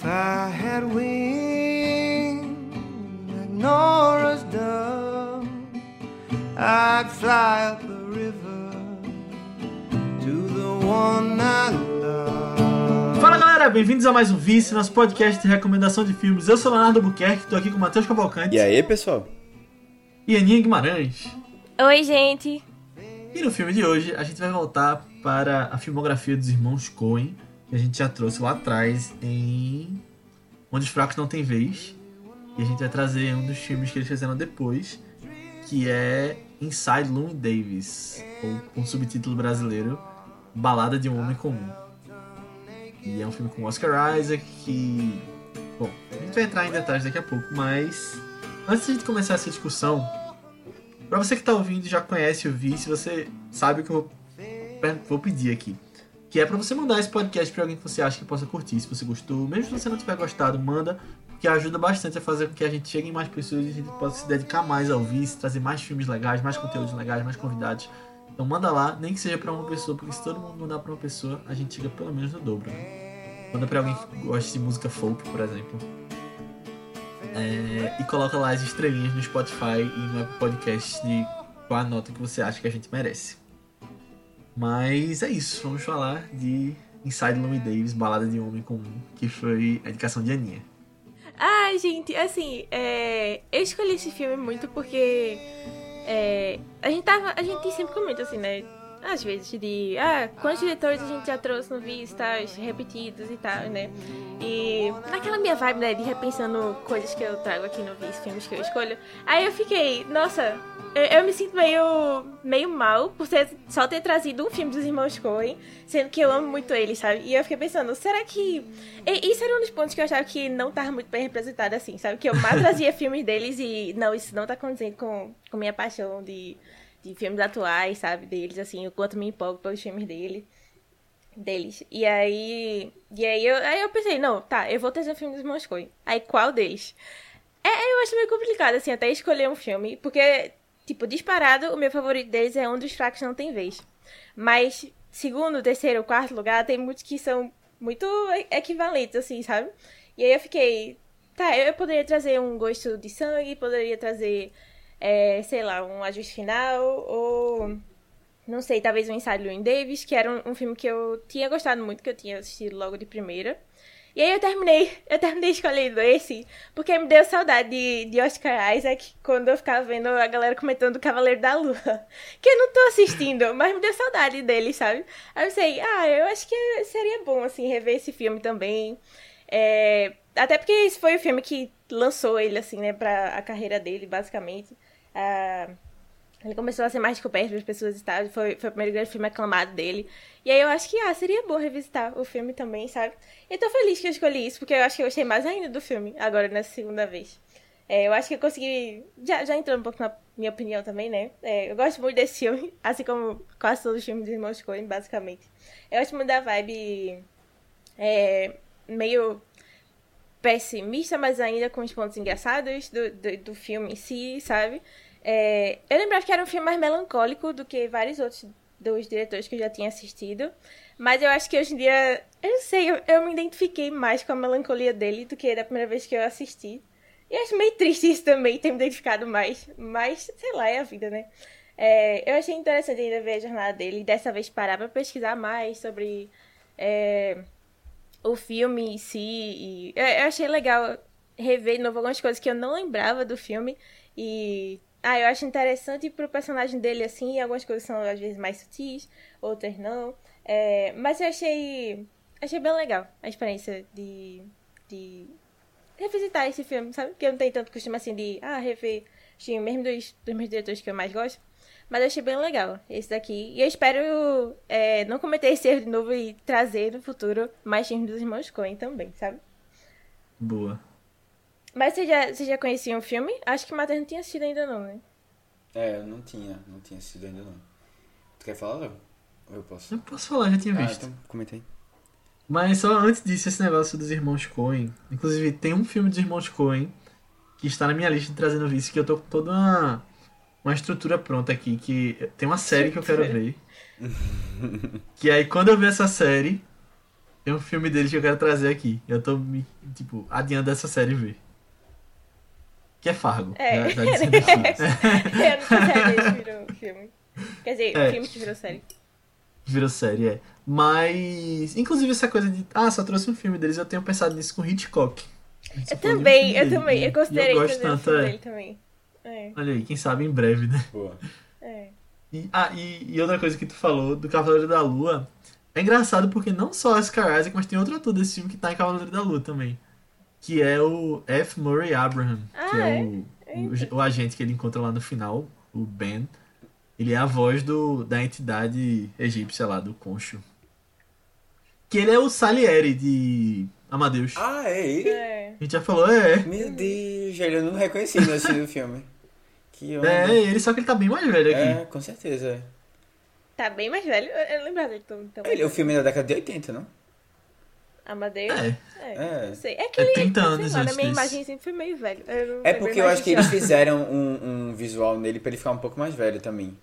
If I had wings like Nora's dove, I'd fly up the river to the one I love. Fala galera, bem-vindos a mais um Vice, nosso podcast de recomendação de filmes. Eu sou Leonardo Buquerque, tô aqui com o Matheus Cavalcante E aí, pessoal? e Aninha Guimarães. Oi, gente. E no filme de hoje a gente vai voltar para a filmografia dos irmãos Coen, que a gente já trouxe lá atrás em Onde os Fracos Não Tem Vez. E a gente vai trazer um dos filmes que eles fizeram depois, que é Inside Llewyn Davis, ou com subtítulo brasileiro Balada de um Homem Comum. E é um filme com Oscar Isaac que. Bom, a gente vai entrar em detalhes daqui a pouco, mas antes de a gente começar essa discussão, Pra você que tá ouvindo e já conhece o Vi, se você sabe o que eu vou pedir aqui. Que é pra você mandar esse podcast pra alguém que você acha que possa curtir. Se você gostou, mesmo se você não tiver gostado, manda. Porque ajuda bastante a fazer com que a gente chegue em mais pessoas e a gente possa se dedicar mais ao Vice, trazer mais filmes legais, mais conteúdos legais, mais convidados. Então manda lá, nem que seja pra uma pessoa, porque se todo mundo mandar pra uma pessoa, a gente chega pelo menos no dobro. Né? Manda pra alguém que gosta de música folk, por exemplo. É, e coloca lá as estrelinhas no Spotify e no Podcast de qual a nota que você acha que a gente merece. Mas é isso, vamos falar de Inside Llewyn Davis, Balada de Homem Comum, que foi a indicação de Aninha. Ai, gente, assim, é, eu escolhi esse filme muito porque é, a gente tava. A gente sempre comenta assim, né? Às vezes, de ah, quantos diretores a gente já trouxe no Vice, tal, repetidos e tal, né? E naquela minha vibe, né, de repensando coisas que eu trago aqui no Vice, filmes que eu escolho. Aí eu fiquei, nossa, eu, eu me sinto meio, meio mal por ter, só ter trazido um filme dos irmãos Coen, sendo que eu amo muito eles, sabe? E eu fiquei pensando, será que. E, isso era um dos pontos que eu achava que não tava muito bem representado assim, sabe? Que eu mais trazia filmes deles e não, isso não tá condizendo com, com minha paixão de de filmes atuais, sabe, deles, assim, o quanto me empolgo pelos filmes dele, deles. E aí, e aí eu, aí eu pensei, não, tá, eu vou trazer um filme dos Coen. Aí qual deles? É, eu acho meio complicado, assim, até escolher um filme, porque, tipo, disparado, o meu favorito deles é Um dos Fracos Não Tem Vez. Mas, segundo, terceiro, quarto lugar, tem muitos que são muito equivalentes, assim, sabe? E aí eu fiquei, tá, eu poderia trazer um gosto de sangue, poderia trazer é, sei lá, um ajuste final, ou não sei, talvez um ensaio de Llewyn Davis, que era um, um, filme que eu tinha gostado muito, que eu tinha assistido logo de primeira. E aí eu terminei, eu terminei escolhendo esse, porque me deu saudade de, de Oscar Isaac quando eu ficava vendo a galera comentando o Cavaleiro da Lua. Que eu não tô assistindo, mas me deu saudade dele, sabe? Aí eu pensei, ah, eu acho que seria bom, assim, rever esse filme também. É, até porque esse foi o filme que lançou ele, assim, né, pra a carreira dele, basicamente. Uh, ele começou a ser mais descoberto pelas pessoas e tal. Foi, foi o primeiro grande filme aclamado dele. E aí eu acho que, ah, seria bom revisitar o filme também, sabe? E tô feliz que eu escolhi isso, porque eu acho que eu gostei mais ainda do filme, agora nessa segunda vez. É, eu acho que eu consegui. Já, já entrou um pouco na minha opinião também, né? É, eu gosto muito desse filme, assim como quase todos os filmes dos Irmãos Coen, basicamente. Eu gosto muito da vibe. É, meio pessimista, mas ainda com os pontos engraçados do, do, do filme em si, sabe? É, eu lembrava que era um filme mais melancólico do que vários outros dos diretores que eu já tinha assistido. Mas eu acho que hoje em dia, eu não sei, eu, eu me identifiquei mais com a melancolia dele do que da primeira vez que eu assisti. E acho meio triste isso também, ter me identificado mais. Mas, sei lá, é a vida, né? É, eu achei interessante ainda ver a jornada dele e dessa vez parar pra pesquisar mais sobre é, o filme em si. E eu achei legal rever de novo algumas coisas que eu não lembrava do filme. E. Ah, eu acho interessante pro personagem dele, assim, algumas coisas são às vezes mais sutis, outras não. É, mas eu achei. Achei bem legal a experiência de. de revisitar esse filme, sabe? Porque eu não tenho tanto costume assim de. Ah, rever. Mesmo dos, dos meus diretores que eu mais gosto. Mas eu achei bem legal esse daqui. E eu espero é, não cometer esse erro de novo e trazer no futuro mais filmes dos irmãos Coen também, sabe? Boa. Mas você já, você já conhecia o um filme? Acho que o Matheus não tinha assistido ainda não, né? É, eu não tinha, não tinha assistido ainda não. Tu quer falar, Léo? Ou eu posso? Eu posso falar, já tinha ah, visto. então comentei. Mas só antes disso, esse negócio dos irmãos Coen. Inclusive, tem um filme dos irmãos Coen que está na minha lista de trazendo vice, que eu tô com toda uma uma estrutura pronta aqui, que tem uma série que eu quero ver. que aí quando eu ver essa série, Tem um filme deles que eu quero trazer aqui. Eu tô me, tipo, adiando essa série ver. Que é Fargo. É. Já, já eu não sei se virou filme. Quer dizer, É. filme que virou série. Virou série, é. Mas, inclusive, essa coisa de. Ah, só trouxe um filme deles. Eu tenho pensado nisso com Hitchcock. Eu falou de um também, eu também. Eu E eu gosto tanto, filme é. dele também. É, Olha aí, quem sabe em breve, né? Boa. é. E, ah, e, e outra coisa que tu falou do Cavaleiro da Lua. É engraçado porque não só é Oscar Isaac, mas tem outro ator desse filme que tá em Cavaleiro da Lua também. Que é o F. Murray Abraham. que Ah, é, é? O, o, o agente que ele encontra lá no final, o Ben. Ele é a voz do, da entidade egípcia lá, do Concho. Que ele é o Salieri de Amadeus. Ah, é ele? É. A gente já falou, é. Meu Deus, velho, eu não reconheci no assistindo o filme. Que onda. É, ele, só que ele tá bem mais velho aqui. É, com certeza. Tá bem mais velho. Eu, eu lembrava dele tão, tão Ele, o filme é da década de 80, não? Amadeus? É. É, É. não sei. É que É ele, 30 sei anos lá, na antes minha desse. imagem sempre foi meio velho. Eu não É porque eu acho que eles fizeram um, um visual nele pra ele ficar um pouco mais velho também.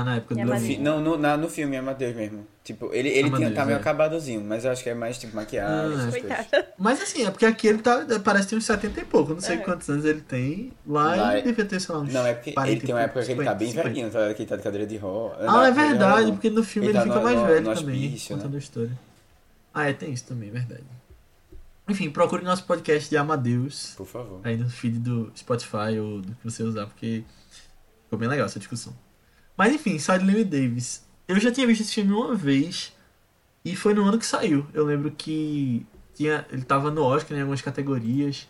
Ah, na época do fi- não, no, na- no filme Amadeus mesmo. Tipo, ele, ele tinha, Amadeus, tá meio é. acabadozinho, mas eu acho que é mais tipo maquiagem, Ah, essas coisas. Coitada. Mas assim, é porque aqui ele tá, parece que tem uns 70 e pouco. Eu não sei É. quantos anos ele tem. Lá, Lá ele é- devia ter, sei lá, uns Não, é porque 40 ele tem uma época que ele tá 50, bem 50. velhinho, tá? Que ele tá de cadeira de roda. Ah, é verdade, porque no filme Ele ele, tá fica no- mais no- velho no também, hospício, né? contando a história. Ah, é, tem isso também, verdade. Enfim, procure nosso podcast de Amadeus Por favor. aí no feed do Spotify ou do que você usar, porque ficou bem legal essa discussão. Mas enfim, Silent Davis. Eu já tinha visto esse filme uma vez e foi no ano que saiu. Eu lembro que tinha, ele tava no Oscar em algumas categorias.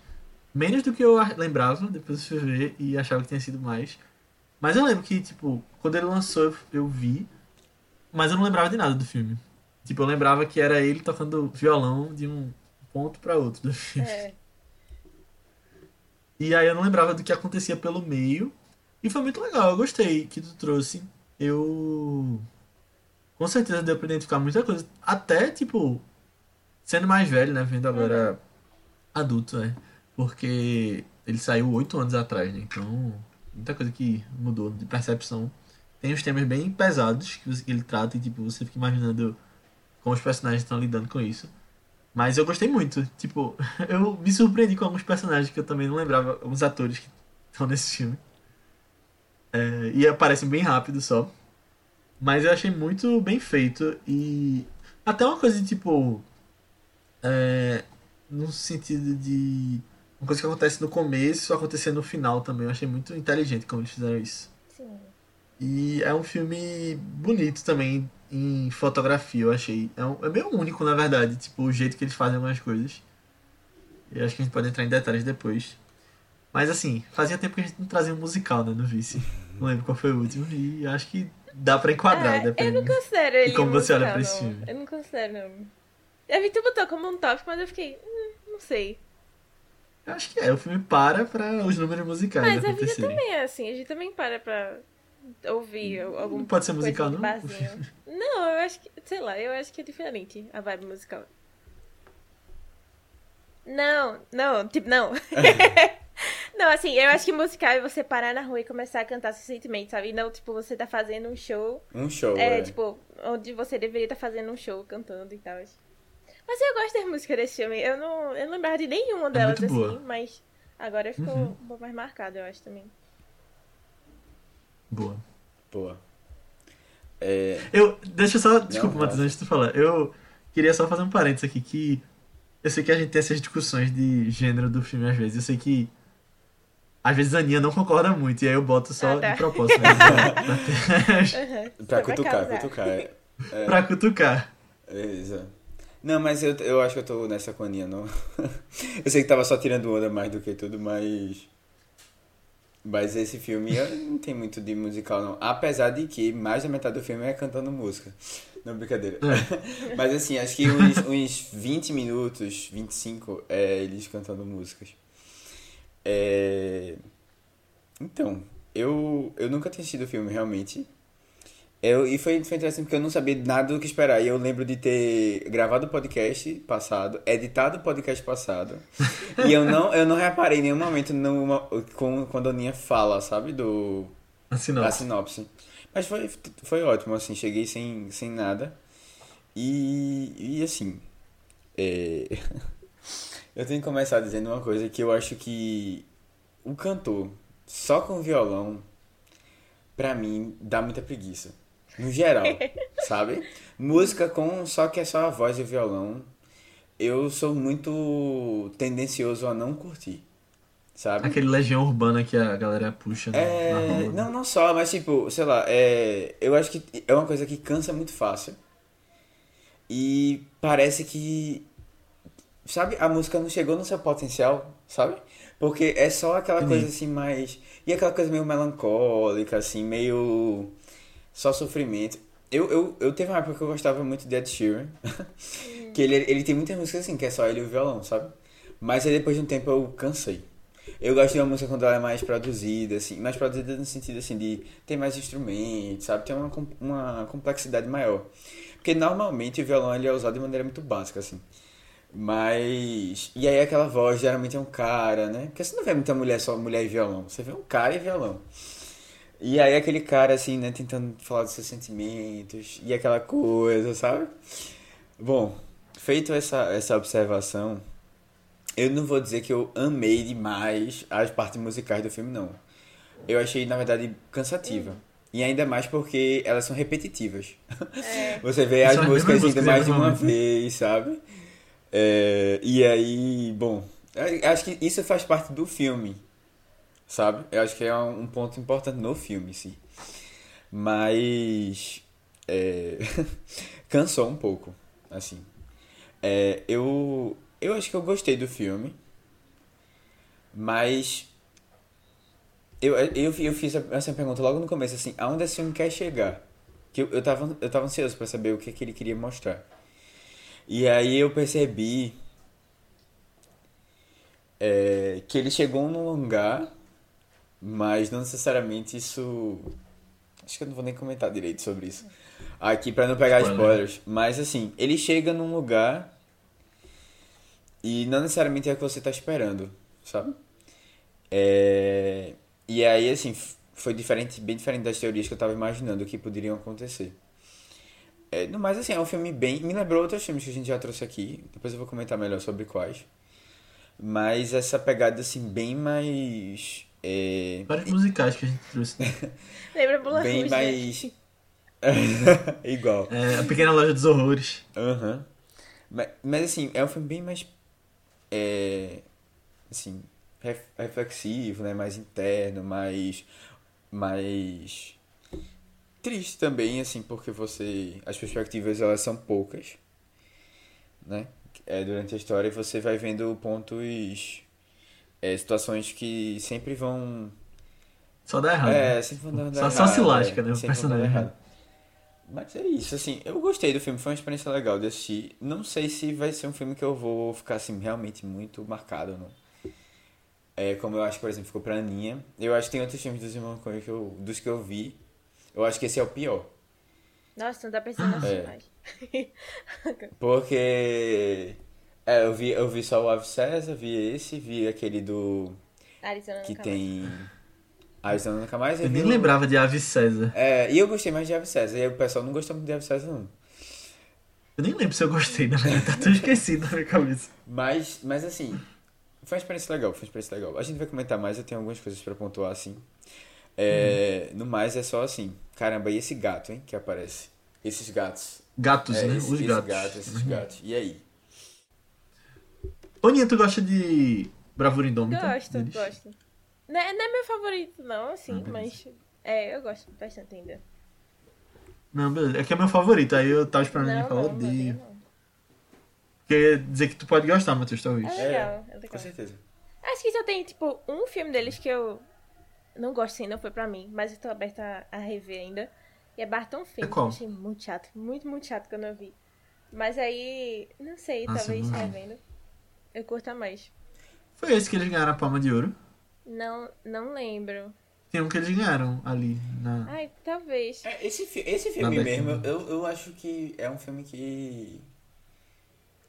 Menos do que eu lembrava, depois eu fui ver e achava que tinha sido mais. Mas eu lembro que, tipo, quando ele lançou eu, eu vi, mas eu não lembrava de nada do filme. Tipo, eu lembrava que era ele tocando violão de um ponto pra outro do filme. É. E aí eu não lembrava do que acontecia pelo meio. E foi muito legal, eu gostei que tu trouxe. Eu. Com certeza deu pra identificar muita coisa. Até, tipo, sendo mais velho, né? Vendo agora adulto, né? Porque ele saiu oito anos atrás, né? Então, muita coisa que mudou de percepção. Tem uns temas bem pesados que você- que ele trata e, tipo, você fica imaginando como os personagens estão lidando com isso. Mas eu gostei muito. Tipo, eu me surpreendi com alguns personagens que eu também não lembrava, alguns atores que estão nesse filme. É, e aparecem bem rápido só. Mas eu achei muito bem feito. E até uma coisa de tipo. É, no sentido de. Uma coisa que acontece no começo acontecer no final também. Eu achei muito inteligente como eles fizeram isso. Sim. E é um filme bonito também em fotografia, eu achei. É, um, é meio único, na verdade, tipo, o jeito que eles fazem algumas coisas. Eu acho que a gente pode entrar em detalhes depois. Mas assim, fazia tempo que a gente não trazia um musical, né, no Vice. Não lembro qual foi o último. E acho que dá pra enquadrar, É, eu não considero ele como você olha pra esse filme? Eu não considero, não. Eu vi que tu botou como um tópico, mas eu fiquei, hum, não sei. Eu acho que é, o filme para pra os números musicais Mas a vida também é assim, a gente também para pra ouvir algum Não pode ser musical, não? Não, eu acho que, sei lá, eu acho que é diferente a vibe musical. Não, não, tipo, não. não, assim, eu acho que musical é você parar na rua e começar a cantar suficientemente, sabe? E não, tipo, você tá fazendo um show, Um show, é, é. tipo, onde você deveria estar fazendo um show cantando e tal. Mas eu gosto das músicas desse filme. Eu não, eu não lembrava de nenhuma delas, É muito boa. assim, mas agora ficou Uhum. um pouco mais marcado, eu acho também. Boa. Boa. É, Eu, deixa eu só, desculpa, Matheus, antes de tu falar. Eu queria só fazer um parênteses aqui que eu sei que a gente tem essas discussões de gênero do filme às vezes. Eu sei que às vezes a Aninha não concorda muito e aí eu boto só Ah, tá. de propósito né, Uhum. pra cutucar, cutucar. É, é, pra cutucar. beleza. Não, mas eu, eu acho que eu tô nessa com a Aninha, não. eu sei que tava só tirando onda mais do que tudo, mas. Mas esse filme eu não tem muito de musical, não. Apesar de que mais da metade do filme é cantando música. Não, brincadeira. Mas assim, acho que uns, uns 20 minutos, 25, é eles cantando músicas. É... Então, eu, eu nunca tinha assistido o filme, realmente. Eu, e foi, foi interessante porque eu não sabia nada do que esperar. E eu lembro de ter gravado o podcast passado, editado o podcast passado. e eu não, eu não reparei em nenhum momento numa, com, quando a Aninha fala, sabe? Do, A da sinopse. sinopse. Mas foi, foi ótimo, assim, cheguei sem, sem nada. E, e assim, é, eu tenho que começar dizendo uma coisa que eu acho que o cantor só com violão, pra mim, dá muita preguiça. No geral, sabe? Música com só que é só a voz e o violão, eu sou muito tendencioso a não curtir. Sabe? Aquele legião urbana que a galera puxa né, na É, rua. não, não só, mas tipo, sei lá, é, eu acho que é uma coisa que cansa muito fácil. E parece que, sabe, a música não chegou no seu potencial, sabe? Porque é só aquela Entendi. coisa assim mais. E aquela coisa meio melancólica, assim, meio. Só sofrimento. Eu, eu, eu teve uma época que eu gostava muito de Ed Sheeran. que ele, ele tem muitas músicas assim, que é só ele e o violão, sabe? Mas aí depois de um tempo eu cansei. Eu gosto de uma música quando ela é mais produzida, assim, mais produzida no sentido assim de ter mais instrumentos, sabe? Tem uma, uma complexidade maior. Porque normalmente o violão ele é usado de maneira muito básica, assim. Mas. E aí aquela voz geralmente é um cara, né? Porque você não vê muita mulher só mulher e violão. Você vê um cara e violão. E aí aquele cara, assim, né, tentando falar dos seus sentimentos e aquela coisa, sabe? Bom, feito essa, essa observação, eu não vou dizer que eu amei demais as partes musicais do filme, não. Eu achei, na verdade, cansativa. E ainda mais porque elas são repetitivas. É. Você vê as as músicas ainda mais de uma músicas, vez, sabe? É, e aí, bom, eu acho que isso faz parte do filme, sabe? Eu acho que é um ponto importante no filme, sim. Mas é, cansou um pouco, assim. É, eu eu acho que eu gostei do filme, mas eu, eu, eu fiz essa pergunta logo no começo, assim, aonde esse filme quer chegar? Que eu, eu, tava, eu tava ansioso pra saber o que, que ele queria mostrar. E aí eu percebi é, que ele chegou num lugar, mas não necessariamente isso. Acho que eu não vou nem comentar direito sobre isso. Aqui pra não pegar Spoiler. spoilers. Mas assim, ele chega num lugar e não necessariamente é o que você tá esperando, sabe? É, E aí, assim, foi diferente, bem diferente das teorias que eu tava imaginando que poderiam acontecer. É, no mais, assim, é um filme bem. Me lembrou outros filmes que a gente já trouxe aqui. Depois eu vou comentar melhor sobre quais. Mas essa pegada, assim, bem mais. É, Vários musicais que a gente trouxe. né? Lembra Bula bem Rouge, mais. Igual. É, a Pequena Loja dos Horrores. Aham. Mas, mas, assim, é um filme bem mais. É, assim, ref- reflexivo, né? Mais interno, mais. Mais. Triste também, assim, porque você. As perspectivas elas são poucas, né? É, durante a história você vai vendo pontos. É, situações que sempre vão. Só dá errado. É, né? sempre vão dando Só- errado. só se lasca, né, o personagem. errado. Mas é isso, assim, eu gostei do filme, foi uma experiência legal de assistir. Não sei se vai ser um filme que eu vou ficar, assim, realmente muito marcado ou não. É, como eu acho por exemplo, ficou pra Aninha. Eu acho que tem outros filmes dos irmãos Coen que eu, dos que eu vi. Eu acho que esse é o pior. Nossa, não dá pensando assim É. mais. Porque. É, eu vi, eu vi só o Ave César, vi esse, vi aquele do. Arizona que nunca mais. tem. Arizona Nunca Mais. Eu vi nem lembrava de Ave César. É, e eu gostei mais de Ave César. E o pessoal não gostou muito de Ave César, não. Eu nem lembro se eu gostei, na verdade. Tá tudo esquecido na minha cabeça. Mas, mas assim, foi uma experiência legal, foi uma experiência legal. A gente vai comentar mais, eu tenho algumas coisas pra pontuar, assim. É, No mais, é só assim, caramba, e esse gato, hein, que aparece? Esses gatos. Gatos, É, né? esse- Os esse gatos. gato, esses gatos. E aí? Toninha, tu gosta de Bravura Indômita? Gosto, deles? gosto. Não é, não é meu favorito, não, assim, Ah, mas. É, eu gosto bastante ainda. Não, beleza. É que é meu favorito, aí eu tava esperando ele falar, odeio. Quer dizer que tu pode gostar, Matheus, talvez. É legal, é Com legal. certeza. Acho que só tem, tipo, um filme deles que eu não gosto, assim, não foi pra mim, mas eu tô aberta a rever ainda. E é Barton Fink. É qual? Eu achei muito chato, muito, muito chato quando eu vi. Mas aí, não sei, Nossa, talvez eu não revendo. Eu curta mais. Foi esse que eles ganharam a Palma de Ouro. Não, não lembro. Tem um que eles ganharam ali na. Ai, talvez. É, esse, esse filme mesmo, eu, eu acho que é um filme que.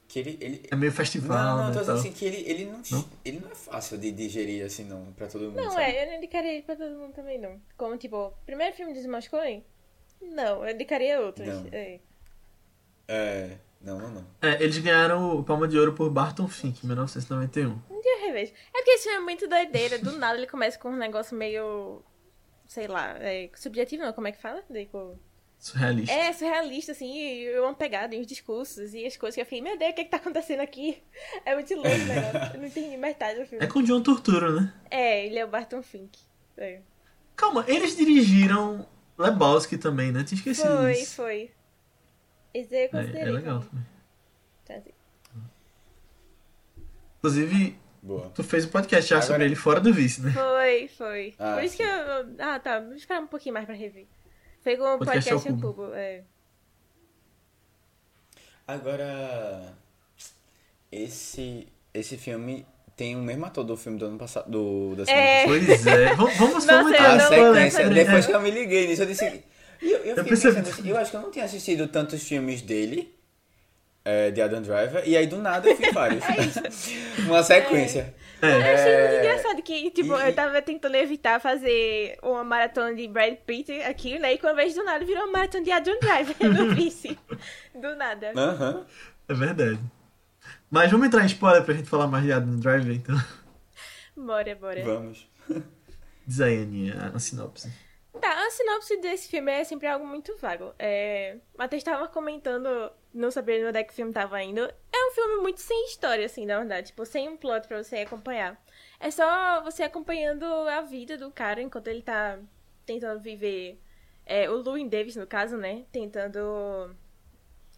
Que ele. ele... É meio festival, Não, não, né? tô tal. assim que ele, ele, não, Não? ele não é fácil de digerir assim, não, pra todo mundo. Não, sabe? é, eu não indicaria ele pra todo mundo também, não. Como, tipo, primeiro filme irmãos Coen? Não, eu indicaria outros. Não. É. É. Não, não, não. É, eles ganharam o Palma de Ouro por Barton Fink, em 1991. Um dia eu revejo. É porque esse filme é muito doideira. Do nada ele começa com um negócio meio. Sei lá, é, subjetivo não, como é que fala? Tipo, Surrealista. É, surrealista, assim, e uma pegada, e os discursos, e as coisas que eu fiquei, meu Deus, o que é que tá acontecendo aqui? É muito louco o negócio. Eu não entendi metade do filme. É com John Turturro, né? É, ele é o Barton Fink. É. Calma, eles dirigiram Lebowski também, né? Tinha esquecido Foi, disso. foi. Esse eu É, considerei. é legal também. Inclusive, Boa. tu fez um podcast já Agora- sobre ele fora do vice, né? Foi, foi. Ah, Por isso sim. que eu. Ah, tá. Vou esperar um pouquinho mais pra rever. Foi com o Podcast podcast ao ao cubo. cubo. É. Agora. Esse. Esse filme tem o mesmo ator do filme do ano passado. Do, da semana É. Pois é. Vamos, vamos Nossa, eu A sequência, não- depois que eu me liguei nisso, eu disse. Eu, eu percebi. pensando eu acho que eu não tinha assistido tantos filmes dele, é, de Adam Driver, e aí do nada eu vi vários. Uma sequência. Eu achei muito É, engraçado que, tipo, e- eu tava tentando evitar fazer uma maratona de Brad Pitt aqui, né? E quando eu vejo do nada, virou uma maratona de Adam Driver no vice. Do nada. Aham. É verdade. Mas vamos entrar em spoiler pra gente falar mais de Adam Driver, então. Bora, bora. Vamos. Diz aí, Aninha, a sinopse. Tá, a sinopse desse filme é sempre algo muito vago. É... Matheus tava comentando, não sabendo onde é que o filme tava indo. É um filme muito sem história, assim, na verdade. Tipo, sem um plot pra você acompanhar. É só você acompanhando a vida do cara enquanto ele tá tentando viver. É, o Louis Davis, no caso, né? Tentando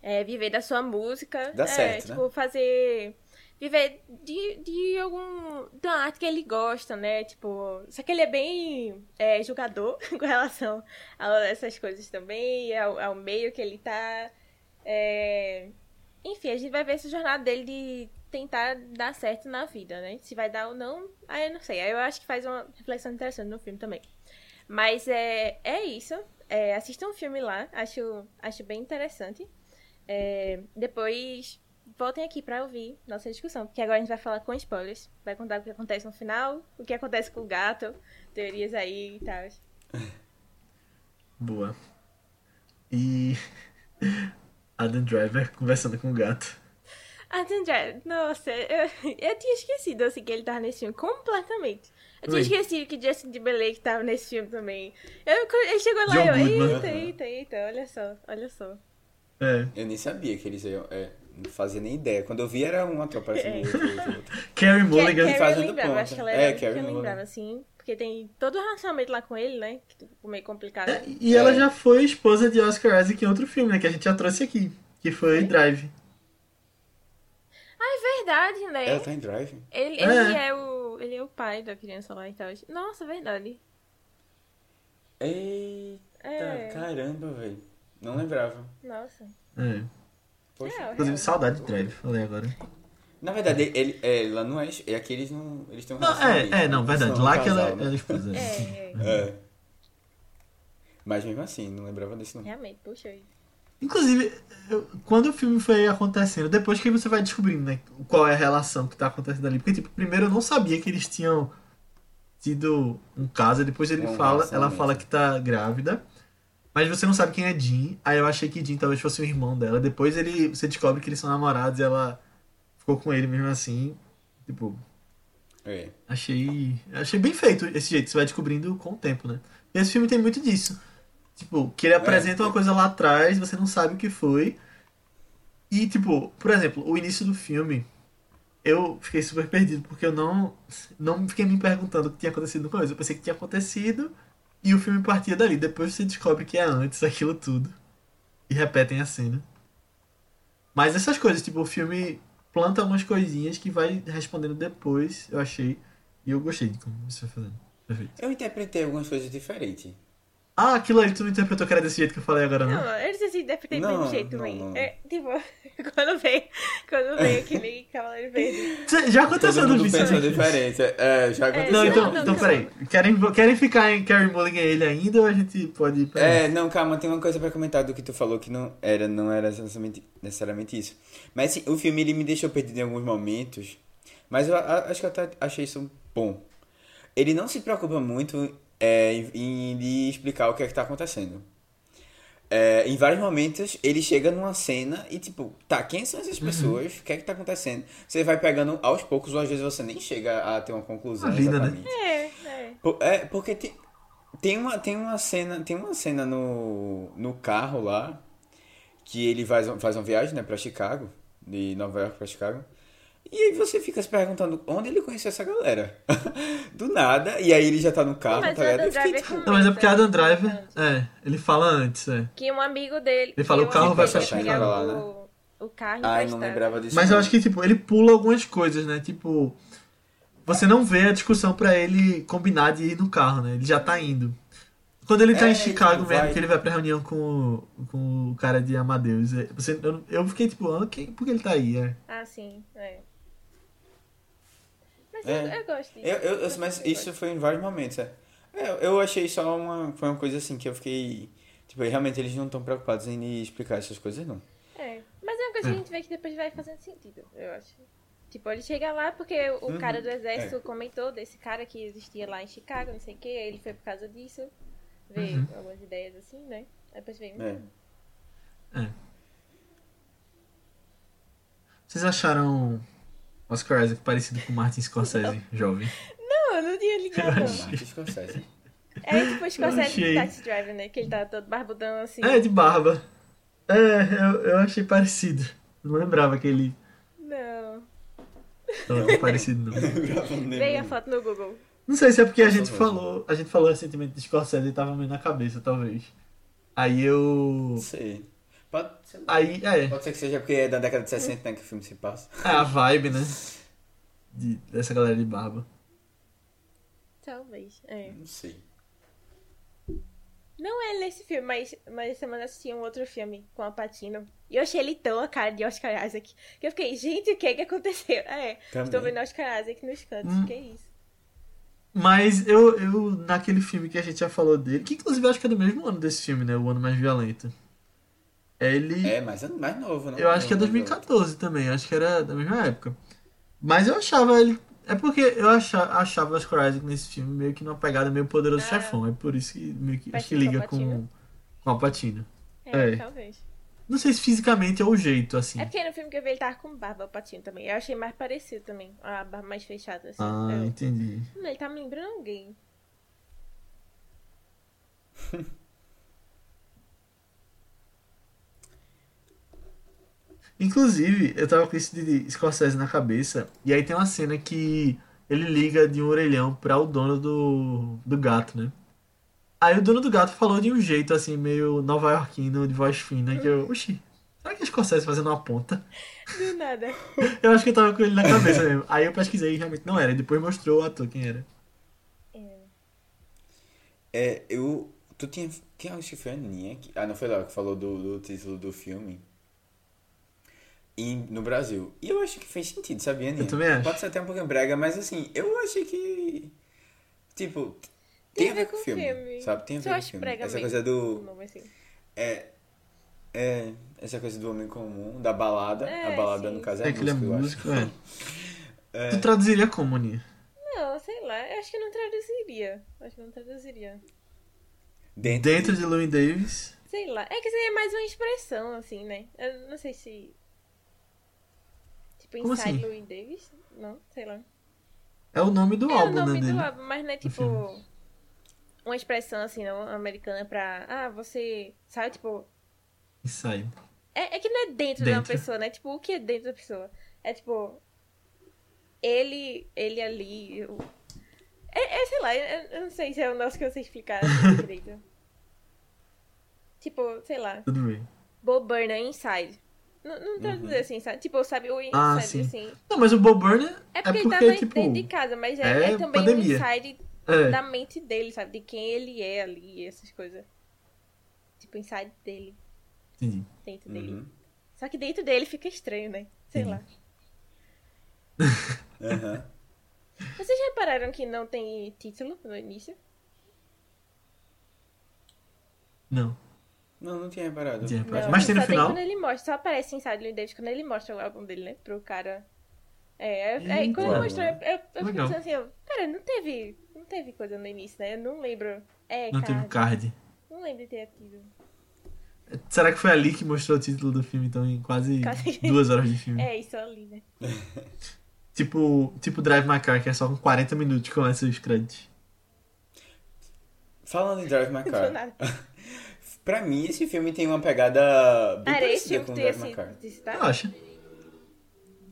é, viver da sua música. Dá é, certo, né? tipo, fazer. Viver de, de algum. da arte que ele gosta, né? Tipo. Só que ele é bem é, jogador com relação a essas coisas também, ao, ao meio que ele tá. É... Enfim, a gente vai ver essa jornada dele de tentar dar certo na vida, né? Se vai dar ou não, aí eu não sei. Aí eu acho que faz uma reflexão interessante no filme também. Mas é, é isso. É, assistam um filme lá, acho, acho bem interessante. É, depois voltem aqui pra ouvir nossa discussão, porque agora a gente vai falar com spoilers. Vai contar o que acontece no final, o que acontece com o gato, teorias aí e tal. Boa. E. Adam Driver conversando com o gato. Adam Driver, nossa, eu, eu tinha esquecido assim que ele tava nesse filme completamente. Eu tinha Oi. esquecido que Justin Timberlake tava nesse filme também. Eu, ele chegou lá, John eu, Goodman. eita, eita, eita, olha só, olha só. É. Eu nem sabia que eles iam. É, não fazia nem ideia. Quando eu vi era um ator parecendo outro, outro, outro. Carrie Mulligan. Fazendo ponta. acho que ela É, era é, Carrie Mulligan. lembrava, assim, porque tem todo o relacionamento lá com ele, né, que ficou meio complicado. É, e ela É. já foi esposa de Oscar Isaac em outro filme, né? Que a gente já trouxe aqui. Que foi Drive. É verdade, né? Ela tá em drive. Ele, É. ele é o ele é o pai da criança lá e tal. Nossa, verdade. Eita, É. caramba, velho. Não lembrava. Nossa. É. Poxa. É, Inclusive, saudade de Drive, falei agora. Na verdade, ele, é, ela não é. É que eles não. Eles têm um Não, é, é, não, né? verdade. São um Lá que ela, casal, né? ela é esposa. É, é, É. Mas mesmo assim, não lembrava desse não. realmente, puxa aí. Inclusive, eu- quando o filme foi acontecendo, depois que você vai descobrindo, né, qual é a relação que tá acontecendo ali. Porque, tipo, primeiro eu não sabia que eles tinham tido um caso, depois ele Um fala, ela fala que tá grávida, mas você não sabe quem é Jean. Aí eu achei que Jean talvez fosse o irmão dela. Depois ele, você descobre que eles são namorados e ela ficou com ele mesmo assim. Tipo, É. Achei. Achei bem feito esse jeito, você vai descobrindo com o tempo, né? E esse filme tem muito disso. Tipo, que ele apresenta uma coisa lá atrás, você não sabe o que foi. E, tipo, por exemplo, o início do filme, eu fiquei super perdido, porque eu não, não fiquei me perguntando o que tinha acontecido no começo. Eu pensei que tinha acontecido e o filme partia dali. Depois você descobre que é antes aquilo tudo. E repetem a cena. Mas essas coisas, tipo, o filme planta umas coisinhas que vai respondendo depois, eu achei. E eu gostei de como isso vai fazendo. Perfeito. Eu interpretei algumas coisas diferentes. Ah, aquilo ali tu não interpretou que era desse jeito que eu falei agora, não? Não, eu não sei se interpretei mesmo jeito não, também. não. É, tipo, quando veio, quando veio aquele Cavaleiro Verde. Já aconteceu Todo no vídeo. pensa diferente. É, já aconteceu. Não, então, Não, então não. peraí. Querem, querem ficar em Carrie Mulligan e ele ainda ou a gente pode ir pra É, não, calma, tem uma coisa pra comentar do que tu falou que não era, não era necessariamente, necessariamente isso. Mas assim, o filme ele me deixou perdido em alguns momentos, mas eu a- acho que eu até achei isso bom. Ele não se preocupa muito é, em, em lhe explicar o que é que tá acontecendo. É, em vários momentos ele chega numa cena e tipo, tá, quem são essas pessoas? O que é que tá acontecendo? Você vai pegando aos poucos, ou às vezes você nem chega a ter uma conclusão A vida, né? exatamente. É, é. Po- É, porque tem, tem, uma, tem uma cena, tem uma cena no, no carro lá, que ele faz, um- faz uma viagem, né, pra Chicago, de Nova York pra Chicago. E aí você fica se perguntando onde ele conheceu essa galera. Do nada, e aí ele já tá no carro, Mas tá ligado? Fiquei, Não, mas é porque Adam Driver, é, ele fala antes, é. Que um amigo dele. Ele fala, o carro vai Chicago lá, pegou O, o carro Ai, não lembrava disso. Mas eu acho que, tipo, ele pula algumas coisas, né? Tipo, você não vê a discussão pra ele combinar de ir no carro, né? Ele já tá indo. Quando ele tá É, em Chicago tipo, mesmo, vai- que ele vai pra reunião com, o- com o cara de Amadeus, é, você, eu, eu fiquei tipo, ah, quem, por que ele tá aí? É. Ah, sim, é. Mas É. eu, eu gosto disso. Eu, eu- eu- gosto, mas isso foi em vários momentos, é. É, eu achei só uma. Foi uma coisa assim que eu fiquei. Tipo, realmente eles não estão preocupados em explicar essas coisas, não. gosto. É. Mas é uma coisa que a gente vê que depois vai fazendo sentido, eu acho. Tipo, ele chega lá porque o Uhum, cara do exército é. comentou desse cara que existia lá em Chicago, não sei o que, aí ele foi por causa disso. Ver Uhum. algumas ideias assim, né? Aí depois vem. É. Vocês acharam Oscar Isaac parecido com Martin Scorsese, jovem? Não, eu não tinha ligado. Eu não. Martin Scorsese. É tipo o Scorsese do Taxi Driver, né? Que ele tá todo barbudão assim. É, de barba. É, eu, eu achei parecido. Não lembrava que ele Não. tava parecido, não. Veio a foto no Google. Não sei se é porque a gente falou, a gente falou recentemente de Scorsese e tava meio na cabeça, talvez. Aí eu. Não sei. Pode ser, Aí, é, pode ser que seja porque é da década de 60 né, que o filme se passa. é a vibe, né? De, dessa galera de barba. Talvez. É. Não sei. Não é nesse filme, mas, mas essa semana eu assisti um outro filme com a Patino. E eu achei ele tão a cara de Oscar Isaac. Que eu fiquei, gente, o que é que aconteceu? É, Também. estou vendo Oscar Isaac nos cantos. Hum. Que isso? Mas eu, eu, naquele filme que a gente já falou dele, que inclusive eu acho que é do mesmo ano desse filme, né? O Ano Mais Violento. Ele. É, mas é mais novo, não? Eu acho que é Não, 2014 também, acho que era da mesma época. Mas eu achava ele. É porque eu achava, achava o Oscar Isaac nesse filme meio que numa pegada meio poderoso Ah. chefão. É por isso que meio que, acho que liga com, a Patina. É, É. talvez. Não sei se fisicamente é o jeito, assim. É porque no filme que eu vi ele tava com barba, o Patino também. Eu achei mais parecido também. A barba mais fechada, assim. Ah, É. entendi. Ele tá me lembrando alguém. Inclusive, eu tava com isso de Scorsese na cabeça, e aí tem uma cena que ele liga de um orelhão pra o dono do, do gato, né? Aí o dono do gato falou de um jeito assim, meio nova-iorquino, de voz fina, que eu, oxi, será que é Scorsese fazendo uma ponta? Do nada. Eu acho que eu tava com ele na cabeça mesmo. Aí eu pesquisei e realmente não era, e depois mostrou o ator quem era. É. É, eu. Tu tinha. Quem acho que foi a Aninha? que- Ah, não foi lá que falou do, do título do filme. Em, no Brasil. E eu acho que fez sentido, sabia, Aninha? Eu também acho. Pode ser até um pouquinho brega, mas assim, eu achei que. Tipo. Tem, a ver com o filme, Sabe? Tem a ver com o filme. brega Essa mesmo. coisa do. O nome, assim. É. É. Essa coisa do homem comum, da balada. É, a balada, sim. no caso, É é, que ele é música, músico, é. É. Tu traduziria como, Aninha? Não, sei lá. Eu acho que não traduziria. Acho que não traduziria. Dentro, Dentro de Louis Davis. Sei lá. É que seria mais uma expressão, assim, né? Eu não sei se. Tipo, Como Inside assim? Louis Davis? Não, sei lá. É o nome do é o álbum, nome né, do dele. álbum, mas não é tipo. Uma expressão assim, não, americana pra. Ah, você. Sabe, tipo. Inside. É, é que não é dentro, de uma Dentro. pessoa, né? Tipo, o que é dentro da pessoa? É tipo. Ele. Ele ali. eu- É, é, sei lá, eu, não sei se é um negócio que eu sei explicar assim, direito. Tipo, sei lá. Tudo bem. Bob Burner Inside. Não, não traduzir assim, sabe? Tipo, sabe o Inside, Ah, sim. assim. Não, mas o Bob Burner É é porque, porque, ele tava tipo... dentro de casa, mas é, é é também pandemia. o Inside É, da mente dele, sabe? De quem ele é ali, essas coisas. Tipo, inside dele, entendi. dentro dele. Uhum. Só que dentro dele fica estranho, né? Sei Sim. lá. Aham. Vocês repararam que não tem título no início? Não, Não, não tinha reparado. não tinha reparado. Não, Mas tem no só final? quando ele mostra, só aparece Inside Louis Davis quando ele mostra o álbum dele, né? Pro cara. É, é, é, quando ele mostrou, eu, eu, eu fiquei pensando assim, eu, cara, não teve, não teve coisa no início, né? Eu não lembro. É, Não teve card. card. Não lembro de ter tido. Será que foi ali que mostrou o título do filme, então, em quase Quase. duas horas de filme? É isso ali, né? Tipo, tipo Drive My Car, que é só com 40 minutos que começa os créditos. Falando em Drive My Car, nada. pra mim esse filme tem uma pegada bem Ah, era esse parecida com ia Drive My Car. acho.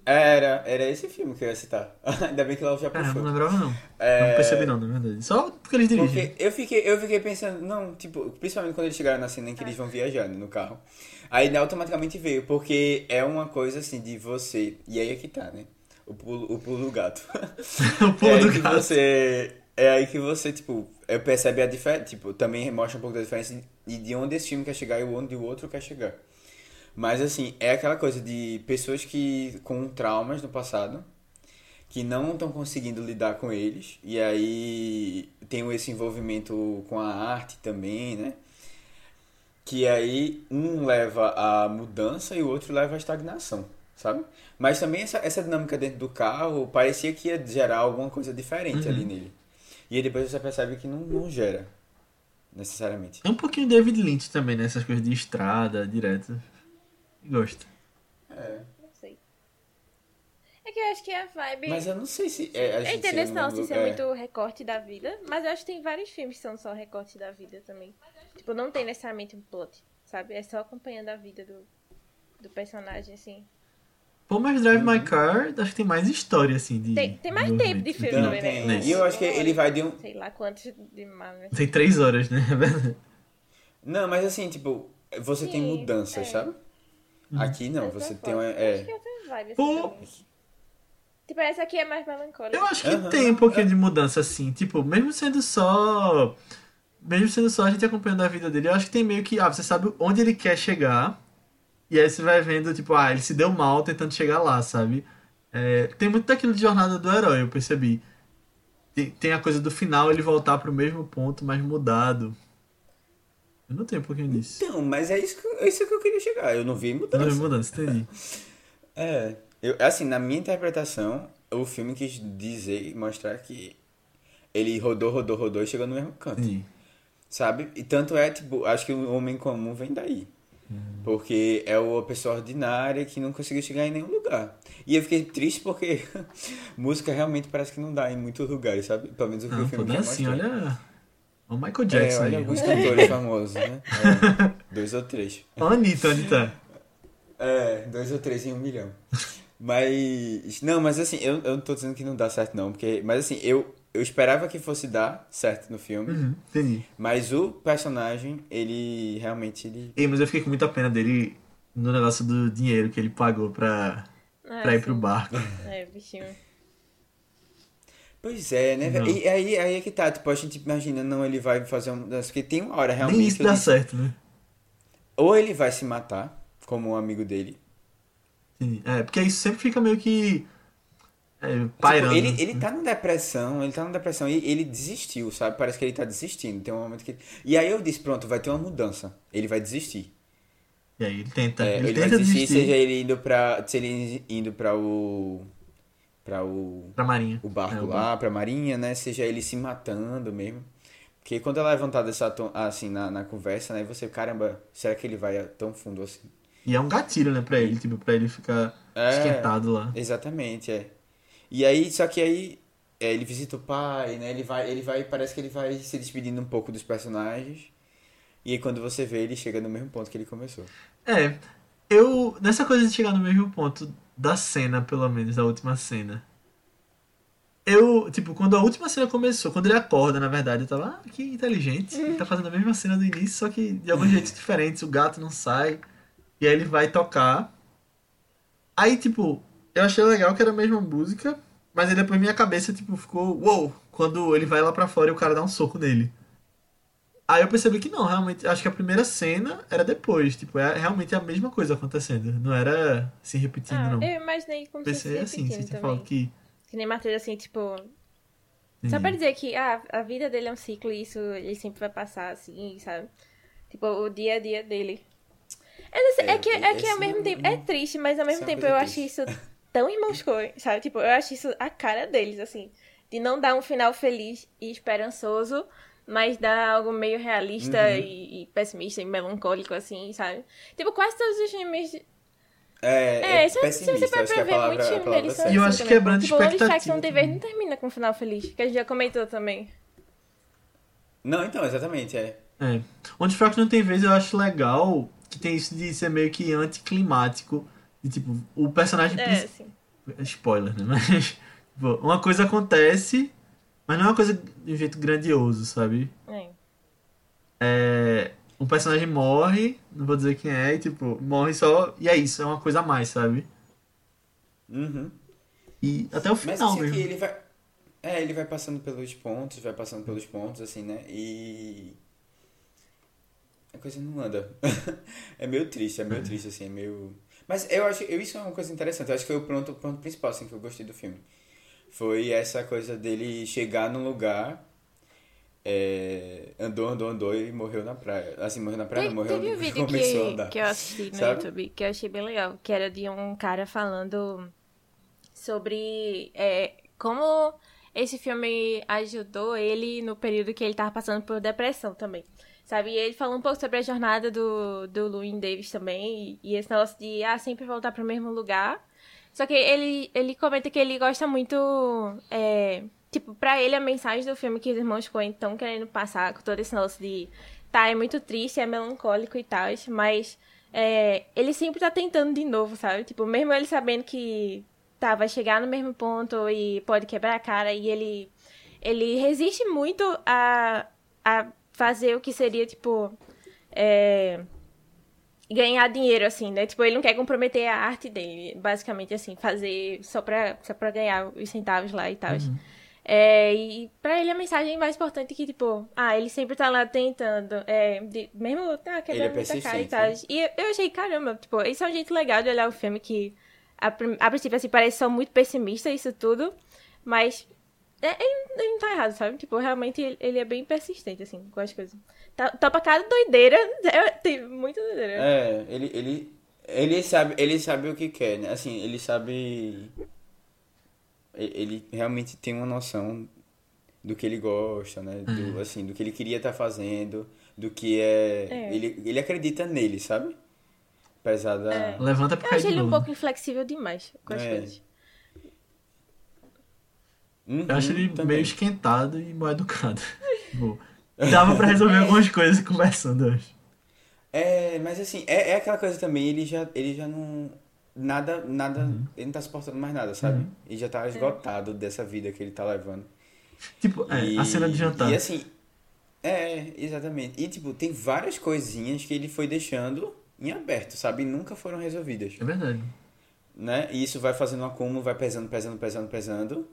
Era, era esse filme que eu ia citar. Ainda bem que ela já Cara, eu não puxou. lembrava não. É, Não percebi não, na verdade. Só porque eles dirigem. Porque eu fiquei, eu fiquei pensando, não, tipo, principalmente quando eles chegaram na cena em que eles vão viajando no carro. Aí automaticamente veio, porque é uma coisa assim de você. E aí é que tá, né? O pulo, o pulo do gato. o pulo é aí do que gato. você. É aí que você, tipo, é, percebe a diferença. Tipo, também mostra um pouco da diferença de, de onde esse filme quer chegar e onde o outro quer chegar. Mas assim, é aquela coisa de pessoas que com traumas no passado que não estão conseguindo lidar com eles e aí tem esse envolvimento com a arte também, né? Que aí um leva à mudança e o outro leva à estagnação, sabe? Mas também essa, essa dinâmica dentro do carro parecia que ia gerar alguma coisa diferente Uhum. ali nele. E aí depois você percebe que não, não gera, necessariamente. É um pouquinho David Lynch também, né? Essas coisas de estrada, direto. Gosto. É. Não sei. É que eu acho que a vibe. Mas eu não sei se é a É no- se isso é. é muito recorte da vida, mas eu acho que tem vários filmes que são só recorte da vida também. Tipo, não tem necessariamente um plot, sabe? É só acompanhando a vida do, do personagem, assim. Pô, mas Drive My Car, acho que tem mais história, assim, de... Tem- tem mais tempo de filme também, né? tem. Nesse. E eu acho que ele vai de um. Sei lá quantos de mal, né? Tem três horas, né? Não, mas assim, tipo, você tem Sim, mudanças, é. sabe? Aqui não, você forma. tem uma. Acho É. que é outra vibe, assim, Pô. também. Tipo, essa aqui é mais melancólica. Eu acho que tem um pouquinho de mudança, assim. Tipo, mesmo sendo só... Mesmo sendo só a gente acompanhando a vida dele, eu acho que tem meio que... Ah, você sabe onde ele quer chegar. E aí você vai vendo, tipo, ah, ele se deu mal tentando chegar lá, sabe? É, tem muito daquilo de jornada do herói, eu percebi. Tem, tem a coisa do final ele voltar pro mesmo ponto, mas mudado. Eu não tenho um pouquinho disso. Então, mas é isso que, é isso que eu queria chegar. Eu não vi Eu não mudança. vi mudança, entendi. É. Eu, assim, na minha interpretação, o filme quis dizer, mostrar que ele rodou, rodou, rodou e chegou no mesmo canto. entendi. Sabe? E tanto é, tipo, acho que o homem comum vem daí. Porque é uma pessoa ordinária que não conseguiu chegar em nenhum lugar. E eu fiquei triste porque música realmente parece que não dá em muitos lugares, sabe? Pelo menos o que Não, o filme não é assim, olha... O Michael É, Jackson olha aí. alguns cantores famosos, né? É, dois ou três. Anitta, tá? É, dois ou três em um milhão. Mas. Não, mas assim, eu, eu não tô dizendo que não dá certo, não. Porque, mas assim, eu, eu esperava que fosse dar certo no filme. Uhum, entendi. Mas o personagem, ele realmente. Ele... Ei, mas eu fiquei com muita pena dele no negócio do dinheiro que ele pagou pra, Ah, pra ir sim. pro barco. É, bichinho. Pois é, né? Não. E aí, aí é que tá, tipo, a gente imagina, não, ele vai fazer um. Porque tem uma hora realmente. Nem isso dá disse, certo, né? Ou ele vai se matar, como um amigo dele. Entendi. É, porque isso sempre fica meio que. É, Tipo, pairando. ele, ele tá numa depressão, ele tá numa depressão e ele desistiu, sabe? Parece que ele tá desistindo. Tem um momento que. E aí eu disse, pronto, vai ter uma mudança. Ele vai desistir. E aí ele tenta. É, ele, ele, vai tenta desistir, desistir seja ele indo pra. Se ele indo pra o. Pra o. pra Marinha. O barco É, o lá, pra marinha, né? Seja ele se matando mesmo. Porque quando ela é levantada essa assim na, na conversa, né? Você, caramba, será que ele vai tão fundo assim? E é um gatilho, né, pra ele, tipo, pra ele ficar É. esquentado lá. Exatamente, é. E aí, só que aí é, ele visita o pai, né? Ele vai, ele vai, parece que ele vai se despedindo um pouco dos personagens. E aí quando você vê, ele chega no mesmo ponto que ele começou. É, eu. Nessa coisa de chegar no mesmo ponto da cena, pelo menos, da última cena. Eu, tipo, quando a última cena começou, quando ele acorda, na verdade, eu tava, ah, que inteligente. Ele tá fazendo a mesma cena do início, só que de alguns jeitos diferentes, o gato não sai. E aí ele vai tocar. Aí, tipo, eu achei legal que era a mesma música, mas aí depois minha cabeça, tipo, ficou, uou, quando ele vai lá pra fora e o cara dá um soco nele. Aí eu percebi que não, realmente, acho que a primeira cena era depois, tipo, é realmente a mesma coisa acontecendo, não era se repetindo, Ah, não. eu imaginei como se fosse Pensei assim, você tinha falado que... Que nem Matheus, assim, tipo... Só pra dizer que ah, a vida dele é um ciclo e isso ele sempre vai passar, assim, sabe? Tipo, o dia a dia dele. Não sei, é, É, que, é que ao mesmo não- tempo... É triste, mas ao mesmo é uma tempo eu coisa acho triste. isso tão irmãos Coen, sabe? Tipo, eu acho isso a cara deles, assim. De não dar um final feliz e esperançoso, mas dá algo meio realista Uhum. e, e pessimista e melancólico, assim, sabe? Tipo, quase todos os filmes. É, É, é se, você for é pra a ver palavra, muitos filmes deles são. E eu assim acho quebrando Tipo, Lonely expectativa The também. Vez não termina com um final feliz, que a gente já comentou também. Não, então, exatamente, é. É. Onde Fraco não tem vez, eu acho legal que tem isso de ser meio que anticlimático. De tipo, o personagem É, principal. assim. Spoiler, né? Mas tipo, uma coisa acontece, mas não é uma coisa de um jeito grandioso, sabe? É. É, o personagem morre, não vou dizer quem é, e tipo, morre só. E é isso, é uma coisa a mais, sabe? Uhum. E até o Mas final assim, mesmo. que ele vai. É, ele vai passando pelos pontos, vai passando pelos pontos, assim, né? E. A coisa não anda. é meio triste, é meio triste, assim, é meio. Mas eu acho eu, isso é uma coisa interessante. Eu acho que foi o ponto, ponto principal, assim, que eu gostei do filme. Foi essa coisa dele chegar num lugar. é, andou, andou, andou e morreu na praia. Assim, morreu na praia, morreu teve um vídeo começou a que, andar. que eu assisti no sabe? YouTube que eu achei bem legal, que era de um cara falando sobre é, como esse filme ajudou ele no período que ele tava passando por depressão também. Sabe? E ele falou um pouco sobre a jornada do, do Llewyn Davis também, e, e esse negócio de ah, sempre voltar pro mesmo lugar. Só que ele, ele comenta que ele gosta muito. É, tipo, pra ele a mensagem do filme que os irmãos Coen estão querendo passar, com todo esse negócio de. Tá, é muito triste, é melancólico e tal, mas é, ele sempre tá tentando de novo, sabe? Tipo, mesmo ele sabendo que tá, vai chegar no mesmo ponto e pode quebrar a cara, e ele, ele resiste muito a, a fazer o que seria, tipo. É, ganhar dinheiro, assim, né? Tipo, ele não quer comprometer a arte dele, basicamente, assim, fazer só pra, só pra ganhar os centavos lá e tal. É, e pra ele a mensagem mais importante é que, tipo, ah, ele sempre tá lá tentando, é, de- mesmo tá quebrando muita cara e tal. persistente, E eu, achei, caramba, tipo, isso é um jeito legal de olhar o filme que, a, a princípio, assim, parece só muito pessimista isso tudo, mas é, ele, ele não tá errado, sabe? Tipo, realmente ele, ele é bem persistente, assim, com as coisas. Tá, topa cada doideira, é, tem muita doideira. É, ele, ele, ele, sabe, ele sabe o que quer, né? Assim, ele sabe. Ele realmente tem uma noção do que ele gosta, né? Do, assim, do que ele queria estar fazendo, do que é. É. Ele, ele acredita nele, sabe? Apesar da. Levanta pra Eu achei ele um pouco inflexível demais com as É. coisas. Uhum, Eu acho ele também. meio esquentado e mal educado. Tipo, Dava pra resolver algumas coisas conversando, eu acho. É, mas assim, é, é aquela coisa também, ele já, ele já não. Nada, nada. Ele não tá suportando mais nada, sabe? Uhum. Ele já tá esgotado dessa vida que ele tá levando. Tipo, é, E- a cena de jantar. E assim, é, exatamente. E tipo, tem várias coisinhas que ele foi deixando em aberto, sabe? E nunca foram resolvidas, É verdade. né? E isso vai fazendo um acúmulo, vai pesando, pesando, pesando, pesando.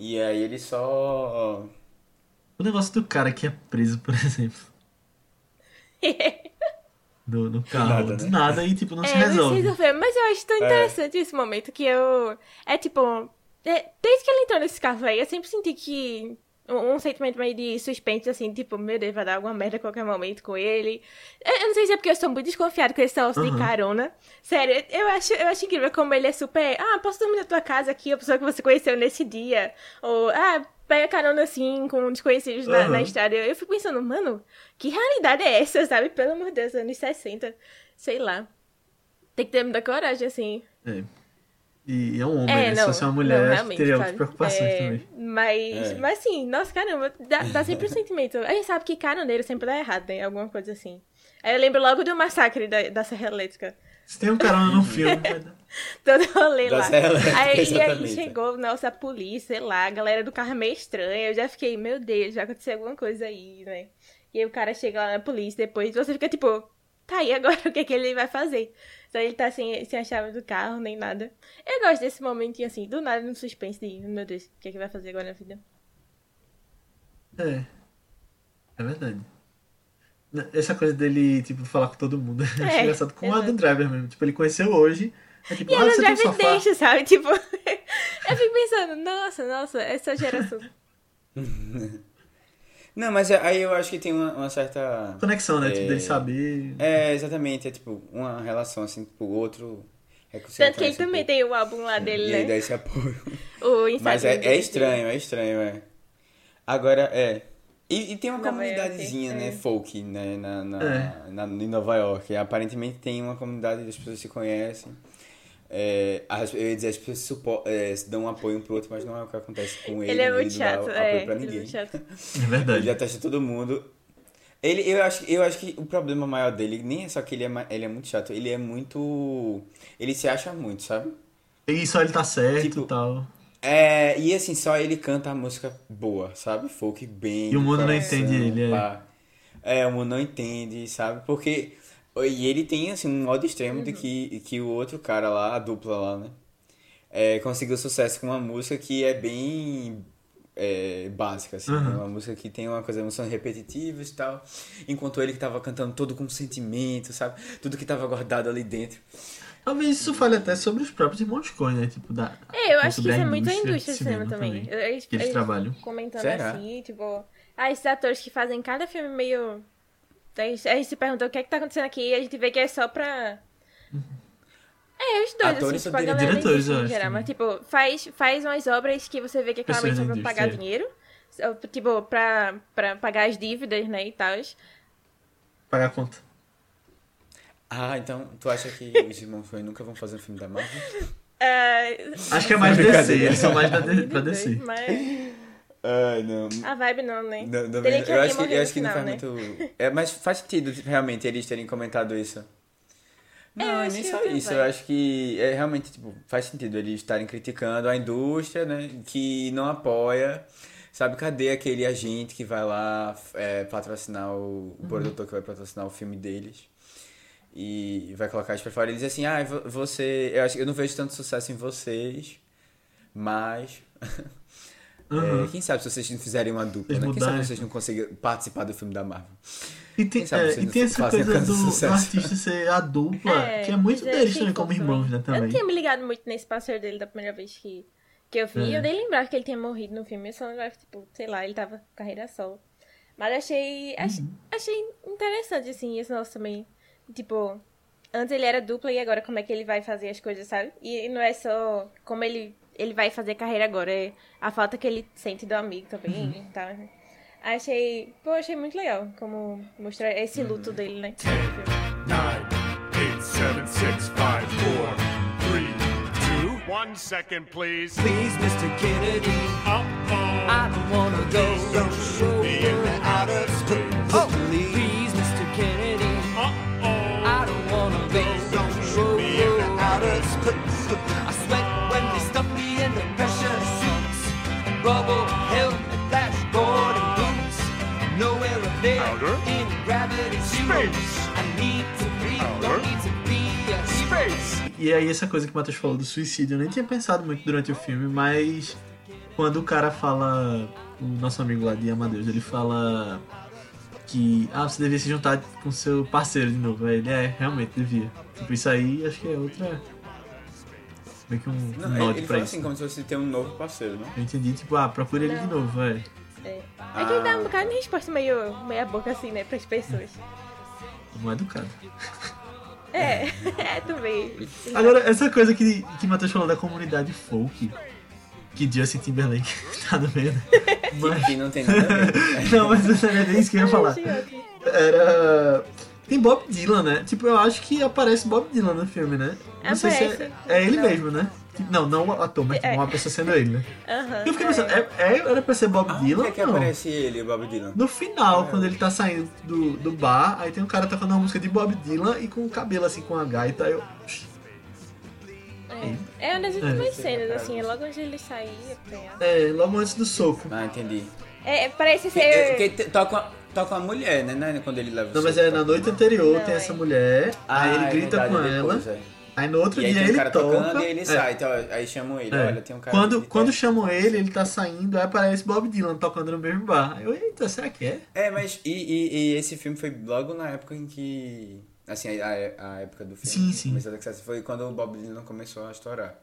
E aí ele só. O negócio do cara que é preso, por exemplo. Do, do carro. nada, do né? nada e tipo, não se É, não se resolve. resolveu. Mas eu acho tão interessante esse momento que eu. É tipo. é, desde que ele entrou nesse carro aí, eu sempre senti que. Um, sentimento meio de suspense, assim, tipo, meu Deus, vai dar alguma merda a qualquer momento com ele. Eu, eu não sei se é porque eu sou muito desconfiado com esse negócio de Uhum. carona. Sério, eu acho, eu acho incrível como ele é super. Ah, posso dormir na tua casa aqui, a pessoa que você conheceu nesse dia. Ou, ah, pega carona assim com desconhecidos na, Uhum. na estrada. Eu, eu fico pensando, mano, que realidade é essa, sabe? Pelo amor de Deus, anos 60. Sei lá. Tem que ter muita coragem, assim. É. E, é um homem, É, né? não. Se fosse uma mulher, não, teria outras preocupações É, também. Mas, É. mas assim, nossa, caramba, dá, dá sempre um sentimento. A gente sabe que caroneiro sempre dá errado, né? Alguma coisa assim. Aí eu lembro logo do massacre da, da Serra Elétrica. Se tem um carona no filme, vai dar. Todo rolê Da lá. Serra Elétrica, aí, e aí chegou o nosso a polícia, sei lá, a galera do carro é meio estranha. Eu já fiquei, meu Deus, já aconteceu alguma coisa aí, né? E aí o cara chega lá na polícia depois, você fica tipo, tá, e agora o que, é que ele vai fazer? Só ele tá sem, sem a chave do carro, nem nada. Eu gosto desse momentinho assim, do nada no suspense de, meu Deus, o que é que vai fazer agora na vida? É. É verdade. Essa coisa dele, tipo, falar com todo mundo. Eu acho É, engraçado com o. Adam Driver mesmo. Tipo, ele conheceu hoje. É tipo, E ah, um Driver sofá. deixa, sabe? Tipo, eu fico pensando, nossa, nossa, essa geração. Não, mas é- aí eu acho que tem uma, uma certa. Conexão, né? Tipo, É. dele saber. É, exatamente. É tipo uma relação assim, tipo, o outro. É que você Tanto que ele também tem o álbum lá dele, E né? dá esse apoio. O Mas é, é estranho, é estranho, é. Agora, é. E, e tem uma Nova York, comunidadezinha, né, é. folk, né, na, na, É. na- em Nova York. Aparentemente tem uma comunidade, as pessoas se conhecem. É, as, eu ia dizer, as pessoas se supo, é, dão um apoio um pro outro, mas não é o que acontece com ele. Ele é muito não chato. dá É, apoio pra ele é ninguém. muito chato. É Ele verdade. detesta todo mundo. Ele, eu, acho, eu acho que o problema maior dele nem é só que ele é, ele é muito chato, ele é muito. Ele se acha muito, sabe? E só ele tá certo Tipo, e tal. É, e assim, só ele canta a música boa, sabe? Folk bem. E o do mundo não coração, entende ele, é. pá. É, o mundo não entende, sabe? Porque. E ele tem, assim, um modo extremo de que, que o outro cara lá, a dupla lá, né? É, conseguiu sucesso com uma música que é bem é, básica, assim. Uhum. né? Uma música que tem uma coisa, emoções repetitivas e tal. Enquanto ele que tava cantando todo com sentimento, sabe? Tudo que tava guardado ali dentro. Talvez isso fale até sobre os próprios irmãos Coen, né? Tipo, da, É, eu acho que isso é muito a indústria do cinema cinema também. também, Eles, que eles trabalham. Comentando Será? assim, tipo, ah, esses atores que fazem cada filme meio. A gente se pergunta o que é que tá acontecendo aqui e a gente vê que é só pra. É, os dois, Atores assim, tipo, a galera diretores, em eu acho geral, mas também. tipo, faz, faz umas obras que você vê que é claramente só pra pagar indústria. dinheiro. Tipo, pra, pra pagar as dívidas, né, e tal. Pagar a conta. Ah, então tu acha que os irmãos Coen nunca vão fazer um filme da Marvel? Acho que é mais Brincadeira. DC, eles são mais da D- pra DC. Mas Ai, não. a vibe não, né? Não, não, Teria que eu acho que, eu acho que não final, faz né? muito. É, mas faz sentido realmente eles terem comentado isso. É, Não, acho nem só não isso. vai. Eu acho que é realmente, tipo, faz sentido eles estarem criticando a indústria, né? Que não apoia. Sabe, cadê aquele agente que vai lá é, patrocinar o, o produtor que vai patrocinar o filme deles? E vai colocar isso pra fora. Ele diz assim, ah, vo- você. Eu, acho, eu não vejo tanto sucesso em vocês, mas. Uhum. É, quem sabe se vocês não fizerem uma dupla, né? Quem sabe vocês não conseguem participar do filme da Marvel. E tem, Quem sabe é, vocês e tem essa fazem coisa tanto do, do sucesso. artista ser a dupla, que é muito deles achei também, como irmãos, né, Eu também. não tinha me ligado muito nesse parceiro dele da primeira vez que, que eu vi. É. Eu nem lembrava que ele tinha morrido no filme. Eu só lembrava, tipo, sei lá, ele tava com carreira solo. Mas achei, ach- Uhum. achei interessante, assim, esse nosso também. Tipo, antes ele era dupla e agora como é que ele vai fazer as coisas, sabe? E não é só como ele, ele vai fazer carreira agora, é a falta que ele sente do amigo também Uhum. tal. Achei, pô, achei muito legal como mostrar esse luto dele, né? nine, eight, seven, six, five, four, three, two, one second, please. Please, Mr. Kennedy, Uh oh. I don't wanna go. Don't shoot Rubble, helmet, flash, Gordon boots. Nowhere up there Outer in gravity zero. space. I need to breathe, Outer don't need to be a. Space. E aí essa coisa que o Matheus falou do suicídio, eu nem tinha pensado muito durante o filme, mas quando o cara fala, o nosso amigo lá de Amadeus, ele fala que ah, você devia se juntar com seu parceiro de novo. Aí ele é, realmente devia. Tipo, isso aí acho que é outra. Meio que um, um Não, nod ele pra fala isso. assim, como se fosse ter um novo parceiro, não? Eu entendi, tipo, ah, procura ele de Não. novo, velho. É, é que ele dá um bocado de resposta meio meia boca assim, né, pras pessoas. Não é educado. É, é também. Agora, essa coisa que, que o Matheus falou da comunidade folk, que Justin Timberlake tá no meio, né? Mas- Que não tem nada a ver. Não, mas não era isso que eu ia falar. Era. Tem Bob Dylan, né? Tipo, eu acho que aparece Bob Dylan no filme, né? Não sei se é, Aparece. é ele Não. mesmo, né? Tipo, Não, não o ator, mas tipo, É. uma pessoa sendo ele, né? Aham. Eu fiquei pensando, é, é- era pra ser Bob Ah, Dylan onde é que não? aparece ele, Bob Dylan? No final, quando ele tá saindo do, do bar, aí tem um cara tocando uma música de Bob Dylan e com o cabelo assim com a gaita, aí eu. É uma das últimas É. cenas, assim, é logo onde ele a- É, logo antes do soco. Ah, entendi. É, parece É, ser. Porque te- toca, uma- toca uma mulher, né? né, Quando ele leva o Não, mas é na noite anterior, Não, tem é. essa mulher, Ah, aí ele é grita verdade, com é depois, ela, é. aí no outro E aí dia tem um ele cara toca. tocando e ele é. sai. Então, aí chamam ele. É. Olha, tem um cara. Quando, quando chamam ele, ele tá saindo, aí aparece Bob Dylan tocando no mesmo bar. Eu, eita, será que é? É, mas. E, e, e esse filme foi logo na época em que. Assim, a, a, a época do filme. Sim, sim. Começou a sucesso, foi quando o Bob Dylan começou a estourar.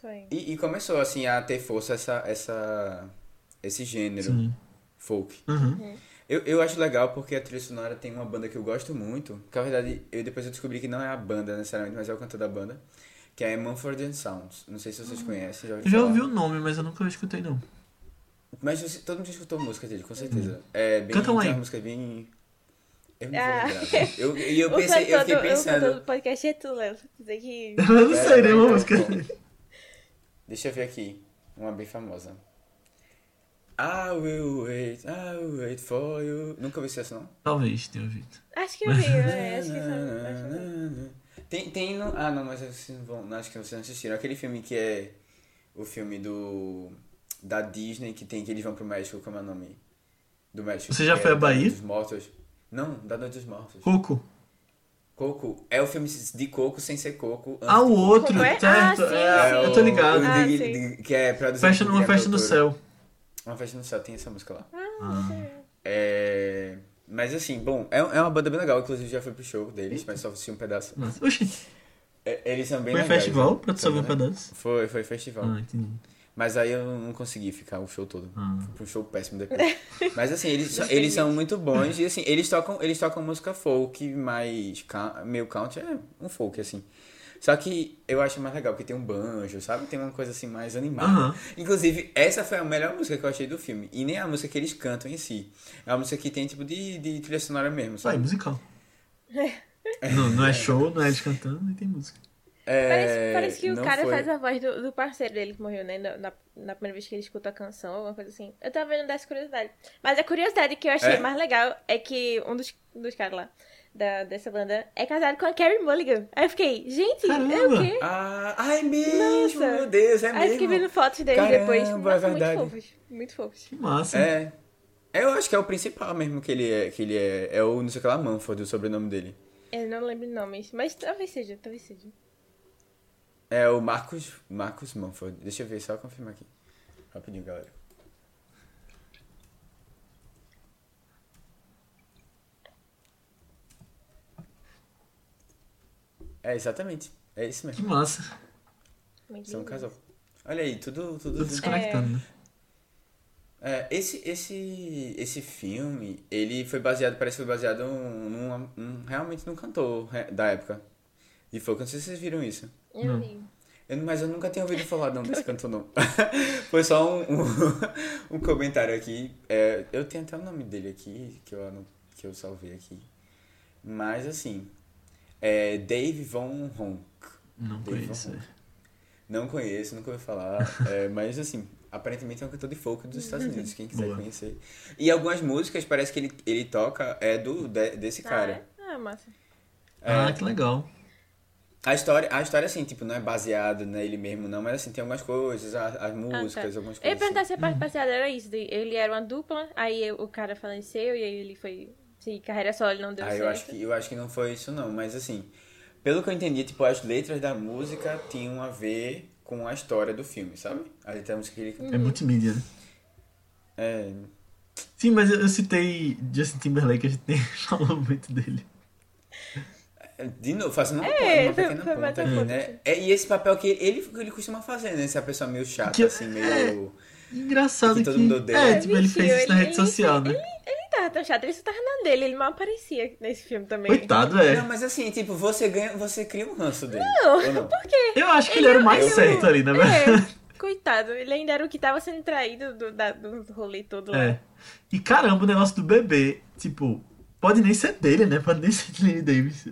Foi. E, e começou, assim, a ter força essa, essa, esse gênero Sim. Folk. Uhum. Eu, eu acho legal porque a trilha sonora tem uma banda que eu gosto muito, que na verdade eu depois eu descobri que não é a banda necessariamente, mas é o cantor da banda, que é Mumford and Sons. Não sei se vocês conhecem, já Eu ouviram já ouvi o nome, mas eu nunca escutei não. Mas você- todo mundo já escutou música dele, com certeza. É bem. Canta um uma música bem. Eu não vou Ah. lembrar. Eu, e eu o pensei, eu fiquei do- O pensando. do podcast é tu, Léo. Eu não sei então, música. Deixa eu ver aqui. Uma bem famosa. I will wait, I will wait for you. Nunca ouvi essa não? Talvez tenha ouvido. Acho que eu vi, é, acho que sabe. vi. Tem, tem no... Ah, não, mas vocês não vão... não, Acho que vocês não assistiram. Aquele filme que é o filme do... Da Disney, que tem que eles vão pro México, como é o nome? Do México. Você já que foi é à da Bahia? Dos Mortos. Não, da Noite dos Mortos. Coco. Coco. É o filme de Coco sem ser Coco. antes Ah, o outro, é? certo? Ah, sim, é, eu tô ligado. o Ah, de- de- que é produzido Festa, por uma Guilherme festa no Del céu. Uma festa no céu, tem essa música lá. Ah. É... Mas assim, bom, é, é uma banda bem legal, inclusive já fui pro show deles, mas só assisti um pedaço. Nossa. Oxi, É, eles são bem foi legais. festival né? pra tu só ver um pedaço? Foi, foi festival. Ah, entendi. Mas aí eu não consegui ficar o show todo. Ah. Fui um show péssimo depois. Mas assim, eles, são- eles são muito bons e assim, eles tocam, eles tocam música folk, mais meio country, é um folk assim. Só que eu acho mais legal, porque tem um banjo, sabe? Tem uma coisa assim mais animada. Aham. Inclusive, essa foi a melhor música que eu achei do filme. E nem a música que eles cantam em si. É uma música que tem tipo de, de trilha sonora mesmo, Ah, é sabe? musical. não, não é show, não é eles cantando, nem tem música. É, Parece, parece que o cara foi- faz a voz do, do parceiro dele que morreu, né? Na, na- na primeira vez que ele escuta a canção, alguma coisa assim. Eu tava vendo dessa curiosidade. Mas a curiosidade que eu achei É? mais legal é que um dos, dos caras lá da, dessa banda é casado com a Carrie Mulligan. Aí eu fiquei, gente, é Caramba! o quê? Ah, ai mesmo, Nossa. meu Deus, é Aí eu mesmo. fiquei vendo fotos deles Caramba, depois. é Nossa, verdade. muito fofos. Muito fofos. Que massa. É. Eu acho que é o principal mesmo que ele é. Que ele é, é o não sei o que lá, Manford, o sobrenome dele. Eu não lembro nomes, mas talvez seja, talvez seja. É o Marcos. Marcos Manford. Deixa eu ver, só confirmar aqui. Rapidinho, galera. É, exatamente. É isso Que mesmo. massa. Muito São um lindo. casal. Olha aí, tudo. tudo, Tudo se conectando, né? É, esse, esse, esse filme, ele foi baseado, parece que foi baseado num, num- num- realmente num cantor re- da época. De folk, não sei se vocês viram isso. Eu Não. vi. Eu, mas eu nunca tinha ouvido falar não desse cantor não. foi só um, um, um comentário aqui. É, eu tenho até o nome dele aqui, que eu, que eu salvei aqui. Mas assim, é Dave Von Honk. Não Dave conheço. Honk. Não conheço, nunca ouvi falar. é, mas assim, aparentemente é um cantor de folk dos Estados Unidos, quem quiser Boa. conhecer. E algumas músicas parece que ele, ele toca é do de- desse cara. Ah, é? ah, massa. Ah, que legal. A história, a história assim, tipo, não é baseada nele mesmo não, mas assim, tem algumas coisas, as, Ah, músicas, tá. algumas Eu ia coisas. perguntar assim. se a parte passeada era isso. Ele era uma dupla, aí o cara faleceu e aí ele foi. Se carreira solo ele não deu Ah, certo. eu acho, que, eu acho que não foi isso não, mas assim, pelo que eu entendi, tipo, as letras da música tinham a ver com a história do filme, sabe? A letra da música que ele É multimídia, né? É, Sim, mas eu eu citei Justin Timberlake, a gente nem falou muito dele. De novo, fazendo uma, É, uma pequena foi ponta um né? sim. É, e esse papel que ele, ele costuma fazer, né? Essa pessoa meio chata, Que- assim, meio... Engraçado Que que. todo mundo odeia. É, tipo, ele fez isso na rede ele- social, né? Ele, ele tava tão chato, ele só tava na dele, ele mal aparecia nesse filme também. Coitado, é. Não, mas assim, tipo, você ganha, você cria um ranço dele. Não, não? por quê? Eu acho que ele, era o mais eu- certo ali, na verdade. É, coitado, ele ainda era o que tava sendo traído do, da, do rolê todo lá. É. E caramba, o negócio do bebê, tipo, pode nem ser dele, né? Pode nem ser de Lenny Davis.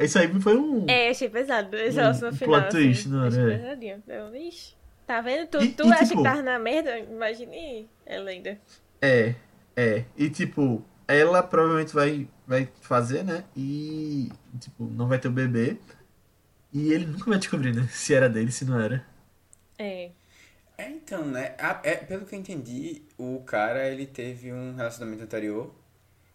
Isso aí foi um. É, achei pesado. Esse Um negócio no plot final. twist, assim, não era? achei É. pesadinho. Eu, ixi, tá vendo? Tu, E- tu e, acha tipo- que tava na merda? Imagine ela ainda. É, é. E tipo, ela provavelmente vai, vai fazer, né? E, tipo, não vai ter o bebê. E ele nunca vai descobrir, né? Se era dele, se não era. É. É, então, né? a- é, pelo que eu entendi, o cara, ele teve um relacionamento anterior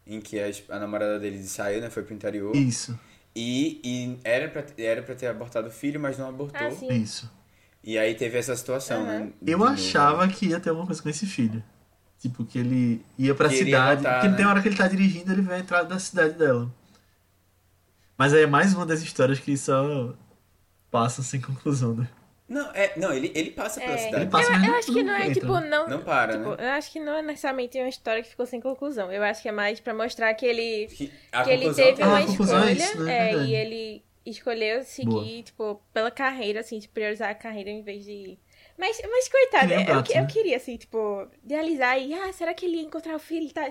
em que a, a namorada dele saiu, né? Foi pro interior. Isso, E, e era, pra, era pra ter abortado o filho, mas não abortou. Ah, sim. isso. E aí teve essa situação, Aham. né? Eu novo. achava que ia ter alguma coisa com esse filho. Tipo, que ele ia pra Que ele ia cidade. voltar, porque né? tem hora que ele tá dirigindo, ele vai entrar da cidade dela. Mas aí é mais uma das histórias que só passam sem conclusão, né? Não, é, não ele, ele passa pela É. cidade. Ele passa, eu, eu não- acho que não é, entra, tipo, não. Não para, tipo, né? Eu acho que não é necessariamente uma história que ficou sem conclusão. Eu acho que é mais pra mostrar que ele. Que, a que ele teve Ah, uma a conclusão é escolha isso, né? é, e ele escolheu seguir, Boa. tipo, pela carreira, assim, de priorizar a carreira em vez de Mas, mas nem o eu, gato, eu né? queria, assim, tipo, idealizar e, ah, será que ele ia encontrar o filho e tal?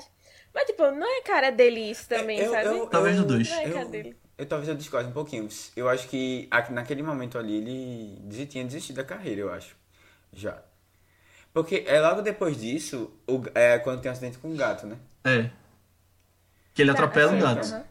Mas, tipo, não é cara dele isso também, Eu- sabe? eu- Talvez eu- no dois. Não é eu- cara dele. Eu talvez eu discorde um pouquinho. Eu acho que aqui- naquele momento ali ele tinha desistido da carreira, eu acho. Já. Porque é logo depois disso, o, é quando tem um acidente com o gato, né? É. Que ele Tá, atropela um certo, gato. aham.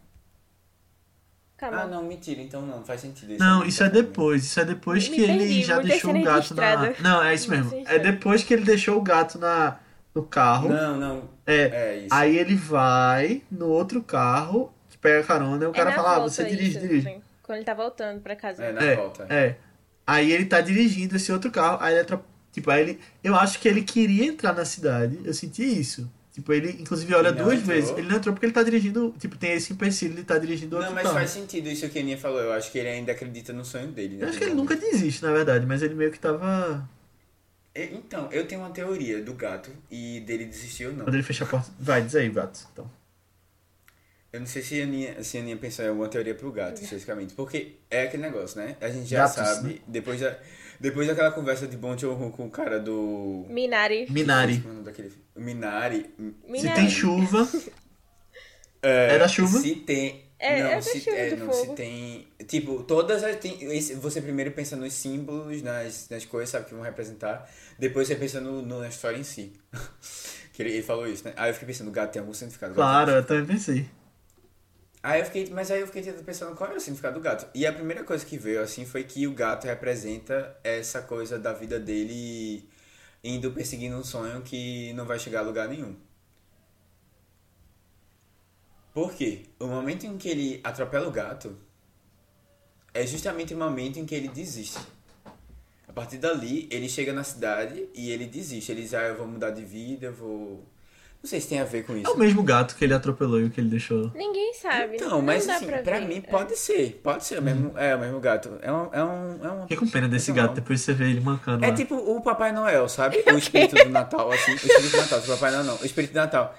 Calma. Ah, não, mentira, então não, faz sentido. Não, aí isso é depois. Isso é depois Me que ele já deixou o gato na. Não, é isso mesmo. É depois que ele deixou o gato na, no carro. Não, não. É. É isso. Aí ele vai no outro carro, que pega carona, e o É cara fala, ah, você dirige, isso, dirige. assim, Quando ele tá voltando pra casa. É, na É, volta. é. Aí ele tá dirigindo esse outro carro, aí ele atro- Tipo, aí ele. Eu acho que ele queria entrar na cidade, eu senti isso. Tipo, ele inclusive olha não duas entrou? vezes. Ele não entrou porque ele tá dirigindo. Tipo, tem esse empecilho de estar dirigindo outro Não, mas carro. faz sentido isso que a Aninha falou. Eu acho que ele ainda acredita no sonho dele. né? Eu acho que ele nunca desiste, na verdade, mas ele meio que tava. É, Então, eu tenho uma teoria do gato e dele desistir ou não. Quando ele fecha a porta. Vai, diz aí, gato. Então. Eu não sei se a Aninha, se a Aninha pensou em alguma teoria pro gato, especificamente. Porque é aquele negócio, né? A gente já Gatos, sabe, né? depois, da, depois daquela conversa de Bon Joon com o cara do... Minari. Minari. É daquele filme? Minari. Se Minari. tem chuva. É, É da chuva? Se tem... É- não, é da se, chuva é, do não, se fogo. tem... Tipo, todas as... Tem, você primeiro pensa nos símbolos, nas, nas coisas, sabe, que vão representar. Depois você pensa no, no- na história em si. que ele, ele falou isso, né? Aí eu fiquei pensando, o gato tem algum significado. Claro, eu também pensei. Aí eu fiquei, mas aí eu fiquei pensando qual era o significado do gato. E a primeira coisa que veio assim foi que o gato representa essa coisa da vida dele indo perseguindo um sonho que não vai chegar a lugar nenhum. Por quê? O momento em que ele atropela o gato é justamente o momento em que ele desiste. A partir dali, ele chega na cidade e ele desiste. Ele diz, ah, eu vou mudar de vida, eu vou... Não sei se tem a ver com isso. É o mesmo gato que ele atropelou e o que ele deixou. Ninguém sabe. Então, não mas assim, pra, pra, mim É. pode ser. Pode ser o mesmo, é, o mesmo gato. É um. É um, é um Fiquei com pena desse Não. gato, depois você vê ele mancando é lá. tipo o Papai Noel, sabe? O espírito do Natal, assim. O espírito do Natal, o Papai Noel não. O espírito do Natal.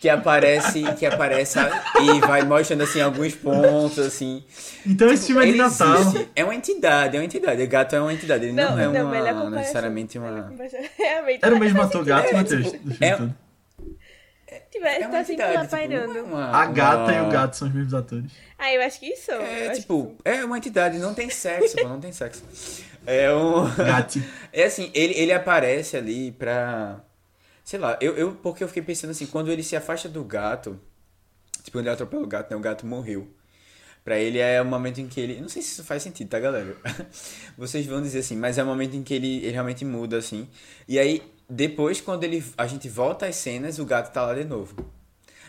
Que aparece, que aparece e vai mostrando assim alguns pontos, assim. Então esse filme é de Natal. existe. É uma entidade, é uma entidade. O gato é uma entidade. Ele não, Não, é não, uma, necessariamente uma. Realmente. Era o mesmo ator sentido. gato, É, Matheus? tipo, do filme é- todo. Tivesse, É uma tá sempre entidade. lá Tipo, pairando. não é uma- A gata e uma- o gato são os mesmos atores. Ah, eu acho que isso. É tipo, é uma entidade, não tem sexo, pô, não tem sexo. É um. Gatti. É assim, ele, ele aparece ali pra. Sei lá, eu, eu. Porque eu fiquei pensando assim, quando ele se afasta do gato. Tipo, quando ele atropela o gato, né? O gato morreu. Pra ele é o momento em que ele. Não sei se isso faz sentido, tá, galera? Vocês vão dizer assim, mas é o momento em que ele, ele realmente muda, assim. E aí, depois, quando ele, a gente volta às cenas, o gato tá lá de novo.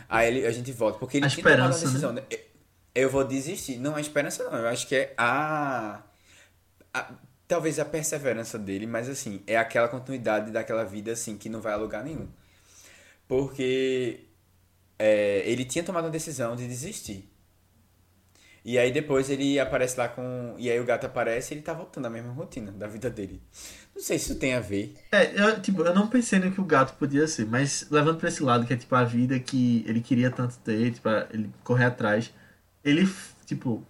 Aí ele, a gente volta. Porque ele A tinha tomado uma esperança, decisão, né? Eu- vou desistir. Não é esperança, não. Eu acho que é a a- talvez a perseverança dele, mas assim, é aquela continuidade daquela vida assim que não vai a lugar nenhum. Porque é, ele tinha tomado uma decisão de desistir. E aí depois ele aparece lá com. E aí o gato aparece e ele tá voltando à mesma rotina da vida dele. Não sei se isso tem a ver. É, eu, tipo, eu não pensei no que o gato podia ser, mas levando pra esse lado, que é tipo a vida que ele queria tanto ter, tipo, ele correr atrás, ele, tipo,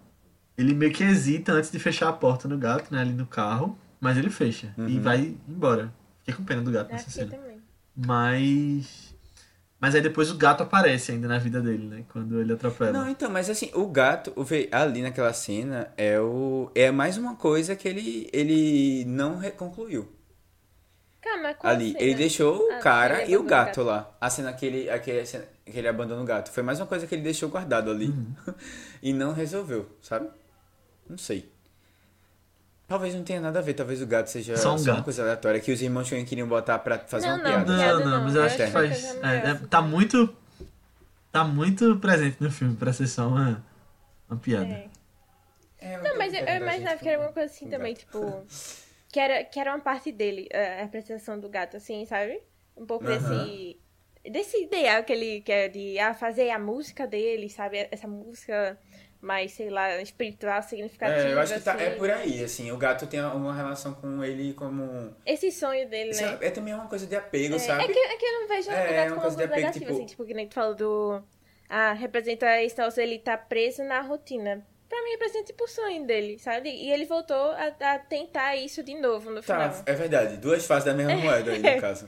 ele meio que hesita antes de fechar a porta no gato, né, ali no carro, mas ele fecha e vai embora. Fiquei com pena do gato nessa Aqui cena. também. Mas. Mas aí depois o gato aparece ainda na vida dele, né? Quando ele atropela. Não, então, mas assim, o gato, ali naquela cena, é o é mais uma coisa que ele, ele não concluiu. Calma, qual ali. cena? Ele deixou o Ah, cara e o abandonou o gato lá. A cena que ele, aquele, que ele abandona o gato. Foi mais uma coisa que ele deixou guardado ali. Uhum. e não resolveu, sabe? Não sei. Talvez não tenha nada a ver. Talvez o gato seja Só um uma gato. coisa aleatória que os irmãos Coen queriam botar pra fazer Não, uma não, piada. Não, não, não. mas eu acho que acho faz. que é é, é, tá muito. Tá muito presente no filme pra ser só uma, uma piada. É. É, Não, mas eu, eu da imaginava que era alguma coisa assim também, gato. tipo. Que era, que era uma parte dele, a a representação do gato, assim, sabe? Um pouco desse. Desse ideal que ele quer de ah, fazer a música dele, sabe? Essa música mais, sei lá, espiritual, significativa. É, eu acho que tá, é assim. por aí, assim. O gato tem uma relação com ele como. Esse sonho dele, né? É, também uma coisa de apego, É, sabe? é que, é que eu não vejo É, o é gato uma como coisa de algo apego, negativo, tipo- assim, tipo, que nem tu falou do... Ah, representa esse negócio, ele tá preso na rotina. pra mim representa tipo o sonho dele, sabe? E ele voltou a, a tentar isso de novo no Tá, final. é verdade. Duas faces da mesma moeda aí, no caso.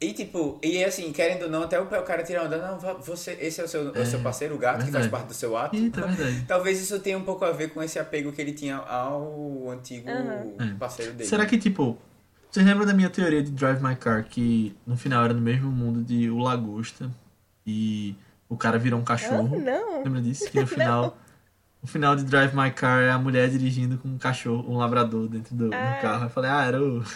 E tipo, e assim, querendo ou não, até o o cara tira onda, não, você, esse é o seu, o seu parceiro, o gato, que faz verdade. parte do seu ato. Eita, é verdade. Talvez isso tenha um pouco a ver com esse apego que ele tinha ao antigo Aham. parceiro dele. Será que, tipo, vocês lembram da minha teoria de Drive My Car, que no final era no mesmo mundo de O Lagosta e o cara virou um Ah, cachorro? não. Lembra disso? Que no final, no final de Drive My Car é a mulher dirigindo com um cachorro, um labrador dentro do, do Ah. carro. Eu falei, ah, era o.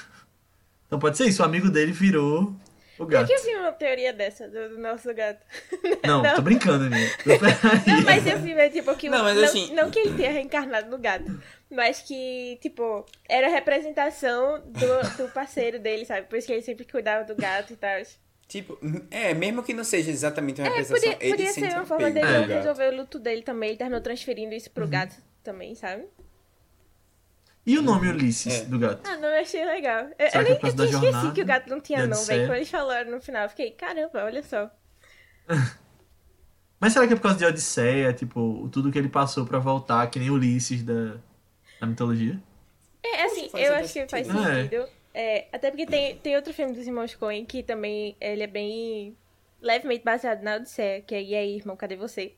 Então pode ser isso, o amigo dele virou o Eu gato. que vi uma teoria dessa do, do nosso gato. Não, Não. tô brincando, amigo. Não, mas eu vi, é, tipo, que o- Não, não, mas assim- não que ele tenha reencarnado no gato, mas que, tipo, era a representação do, do parceiro dele, sabe? Por isso que ele sempre cuidava do gato e tal. Tipo, é, mesmo que não seja exatamente uma É, representação, podia, ele podia sente ser uma um forma dele gato. resolver o luto dele também. Ele terminou transferindo isso Uhum. pro gato também, sabe? E o nome Ulisses É. do gato? Ah, não, eu achei legal. Eu, eu que é nem causa eu tinha esquecido jornada que o gato não tinha Odisseia? velho. Quando eles falaram no final, eu fiquei, caramba, olha só. Mas será que é por causa de Odisseia, tipo, tudo que ele passou pra voltar, que nem Ulisses da, da mitologia? É, assim, eu acho que faz sentido. É. sentido. É, até porque tem, tem outro filme dos irmãos Coen que também ele é bem levemente baseado na Odisseia, que é E aí, irmão, cadê você?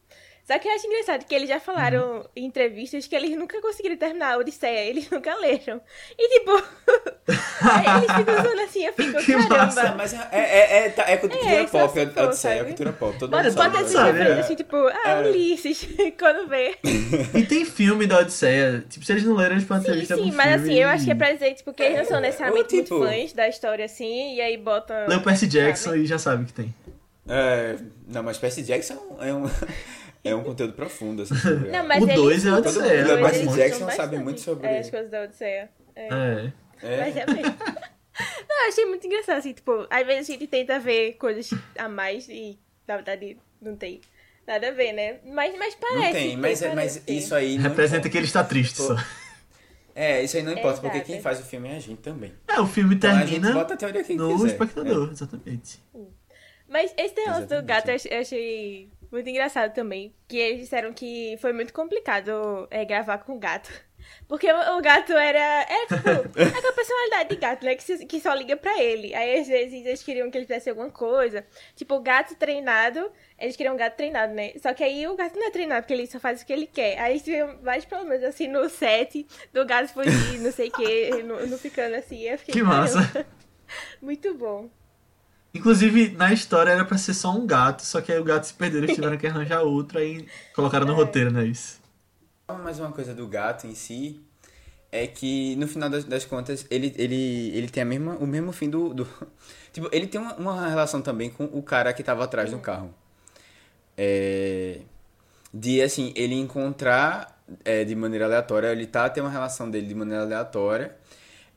Só que eu acho engraçado que eles já falaram Uhum. em entrevistas que eles nunca conseguiram terminar a Odisseia, eles nunca leram. E tipo, aí eles ficam usando assim, eu fico, Que caramba. massa. Mas é, é, é, tá- é cultura É, pop, a for, Odisseia é cultura pop. Todo Bota, mundo bota sabe. essa sabe, referência é. assim, tipo, ah, É. Ulisses, quando vê. E tem filme da Odisseia. Tipo, se eles não leram, eles podem ter Sim, visto sim, mas filme assim, eu acho que é pra dizer, tipo, que eles não são necessariamente ou, tipo- muito fãs da história assim, e aí botam. Lê o Percy Jackson sabe? e já sabe que tem. É, não, mas Percy Jackson é um, é um conteúdo profundo, assim. Não, mas O eles dois é usam- Odisseia, eles usam Jackson sabe muito sobre- é, as coisas da Odisseia. É. É. É. Mas é mesmo. Não, eu achei muito engraçado, assim, tipo, às vezes a gente tenta ver coisas a mais e, na verdade, não tem nada a ver, né? Mas, mas parece. Não tem, mas, é- mas parece ter. isso aí não Representa importa. que ele está triste só. É, isso aí não importa, porque Exato. quem faz o filme é a gente também. É, o filme Então a gente termina bota a teoria no quiser. espectador, exatamente. Mas esse negócio do gato eu achei muito engraçado também. Que eles disseram que foi muito complicado é, gravar com o gato. Porque o, o gato era, era tipo, aquela personalidade de gato, né? Que, se- que só liga pra ele. Aí às vezes eles queriam que ele fizesse alguma coisa. Tipo, o gato treinado, eles queriam um gato treinado, né? Só que aí o gato não é treinado, porque ele só faz o que ele quer. Aí tiveram vários problemas, assim, no set, do gato fugir, não sei o que, não, não ficando assim. Que massa. Muito bom. Inclusive, na história era pra ser só um gato, só que aí o gato se perdeu, eles tiveram que arranjar outro, aí colocaram no roteiro, né? Isso. Mais uma coisa do gato em si é que no final das, das contas ele, ele, ele tem a mesma, o mesmo fim do. do- tipo, ele tem uma, uma relação também com o cara que tava atrás do carro. É, de assim, ele encontrar é, de maneira aleatória, ele tá tem uma relação dele de maneira aleatória.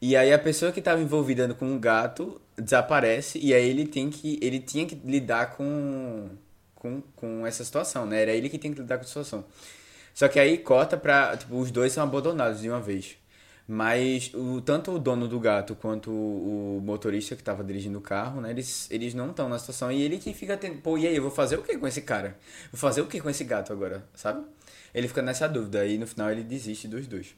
E aí a pessoa que estava envolvida com o gato desaparece e aí ele tem que ele tinha que lidar com com, com essa situação, né? Era ele que tem que lidar com a situação. Só que aí corta pra. Tipo, os dois são abandonados de uma vez. Mas o, tanto o dono do gato quanto o, o motorista que tava dirigindo o carro, né? Eles, eles não estão na situação. E ele que fica tendo. Pô, e aí, eu vou fazer o que com esse cara? Vou fazer o que com esse gato agora? Sabe? Ele fica nessa dúvida. E no final ele desiste dos dois.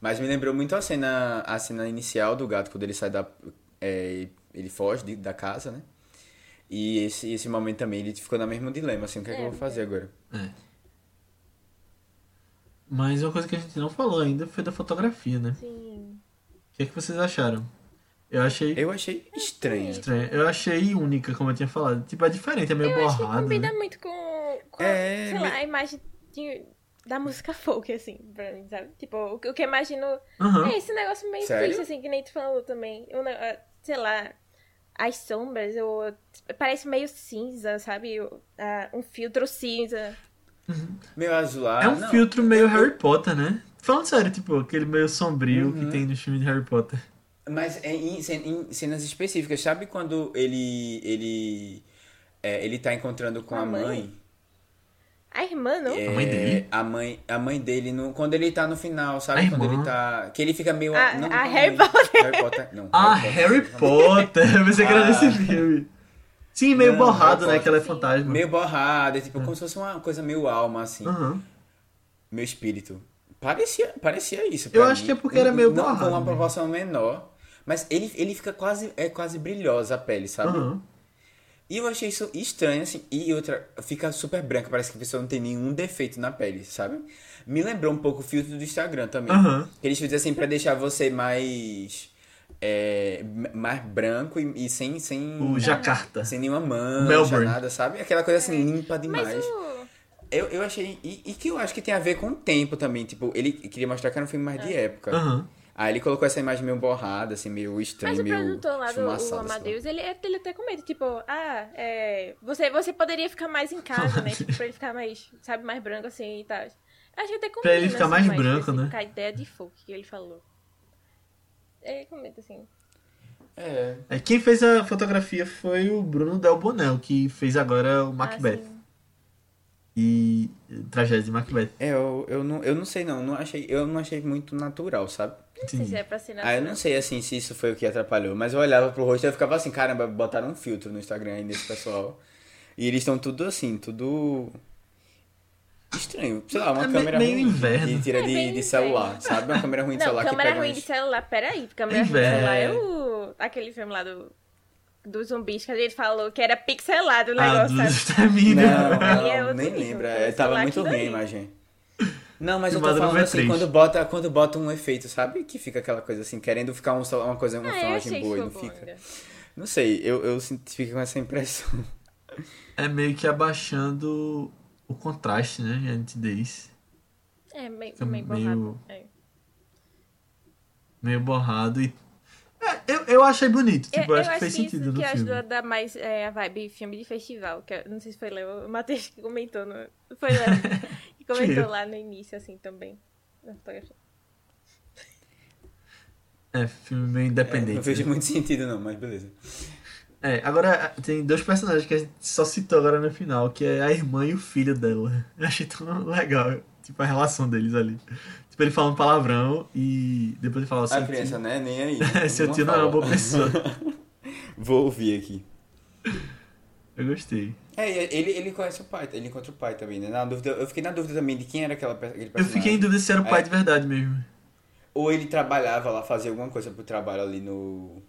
Mas me lembrou muito a cena, a cena inicial do gato, quando ele sai da. é, ele foge de- da casa, né? E esse, esse momento também, ele ficou no mesmo dilema, assim, o que é, que eu vou fazer agora? É. Mas uma coisa que a gente não falou ainda foi da fotografia, né? Sim. O que, é que vocês acharam? Eu achei Eu achei estranho. estranho. Eu achei única, como eu tinha falado. Tipo, é diferente, é meio Eu acho que borrado. combina Né? muito com, com É, sei me- lá, a imagem de- da música folk, assim, pra mim, sabe? Tipo, o, que- o que eu imagino Aham. é esse negócio meio Sério? triste, assim, que nem tu falou também. Eu, não- ah, sei lá, as sombras, ou, parece meio cinza, sabe? O- ah, um filtro cinza. Meio azulado. É um não. filtro meio Harry Potter, né? Falando sério, tipo, aquele meio sombrio Uhum. que tem no filme de Harry Potter. Mas é em, em cenas específicas, sabe quando ele. ele. É, ele tá encontrando com A a mãe? mãe? A irmã, não? É, A mãe dele? A mãe, a mãe dele, no, quando ele tá no final, sabe? A quando irmã? ele tá. Que ele fica meio. A- não, a não, Harry. Potter. Harry Potter. Não, Ah, Harry Potter! Eu pensei que era Ah. nesse filme. Sim, meio Não, borrado, Harry né? Que ela é Potter, fantasma. Meio borrado, é tipo como se fosse uma coisa meio alma, assim. Aham. Meu espírito. Parecia, parecia isso. Eu acho mim. que é porque era meio Não borrado com uma proporção menor. Mas ele, ele fica quase. É quase brilhosa a pele, sabe? Aham. E eu achei isso estranho, assim. E outra, fica super branca, parece que a pessoa não tem nenhum defeito na pele, sabe? Me lembrou um pouco o filtro do Instagram também. Que eles fazem assim pra deixar você mais. É, mais branco e, e sem, sem. O Jacarta. Sem nenhuma mancha, Melbourne. nada, sabe? Aquela coisa assim, limpa Mas demais. o... Eu, eu achei. E, e que eu acho que tem a ver com o tempo também. Tipo, ele queria mostrar que era um filme mais de época. Aham. Aí ele colocou essa imagem meio borrada, assim, meio estranha, Mas o meio. produtor lá do o. Amadeus, ele, ele até comenta, tipo, ah, é, você, você poderia ficar mais em casa, né? Tipo, pra ele ficar mais, sabe, mais branco assim e tal. Acho que até combina, Pra ele ficar assim, mais com branco, né? Com a ideia de folk que ele falou. Ele comenta assim. É. É, quem fez a fotografia foi o Bruno Del Bonel, que fez agora o Macbeth. Ah, e Tragédia de Macbeth. É, eu, eu, não, eu não sei não, não achei, eu não achei muito natural, sabe? Não sei se é pra ser Ah, eu não sei assim se isso foi o que atrapalhou, mas eu olhava pro rosto e eu ficava assim, caramba, botaram um filtro no Instagram aí nesse pessoal. E eles estão tudo assim, tudo estranho. Sei lá, uma É me- câmera meio ruim inverno. que tira É de, de celular, inverno. sabe? Uma câmera ruim de Não, celular que câmera pega ruim uns- de celular, peraí. Câmera ruim de Inverno. celular é o... Aquele filme lá do... Dos zumbis que a gente falou que era pixelado o Ah, negócio, do sabe? Extermínio. Não, é não, outro nem nível, lembra. então, É, tava muito ruim a imagem. Não, mas eu tô falando assim, V3. quando bota, quando bota um efeito, sabe? Que fica aquela coisa assim, querendo ficar um, uma coisa, uma Ah, eu filmagem que boa e não fica. ainda. Não sei, eu, eu sinto- fico com essa impressão. É meio que abaixando o contraste, né? A nitidez. É, meio, Fica meio meio- borrado. É. Meio borrado e. É, eu, eu achei bonito. Tipo, eu, acho que fez isso sentido que no ajudou a filme. dar mais é, a vibe filme de festival. Que eu- não sei se foi Léo, o Matheus que comentou. No, foi Léo que comentou lá no início, assim, também. na fotografia. É, filme meio É, independente. não fez né? muito sentido não, mas beleza. É, agora tem dois personagens que a gente só citou agora no final, que é a irmã e o filho dela. Eu achei tão legal, tipo, a relação deles ali. Tipo, ele fala um palavrão e depois ele fala A assim. criança, né? Nem aí. Seu tio não é uma boa pessoa. Vou ouvir aqui. Eu gostei. É, ele, ele conhece o pai, ele encontra o pai também, né? Na dúvida, eu fiquei na dúvida também de quem era aquela, pe- aquele Eu fiquei em dúvida se era o pai É. de verdade mesmo. Ou ele trabalhava lá, fazia alguma coisa pro trabalho ali no...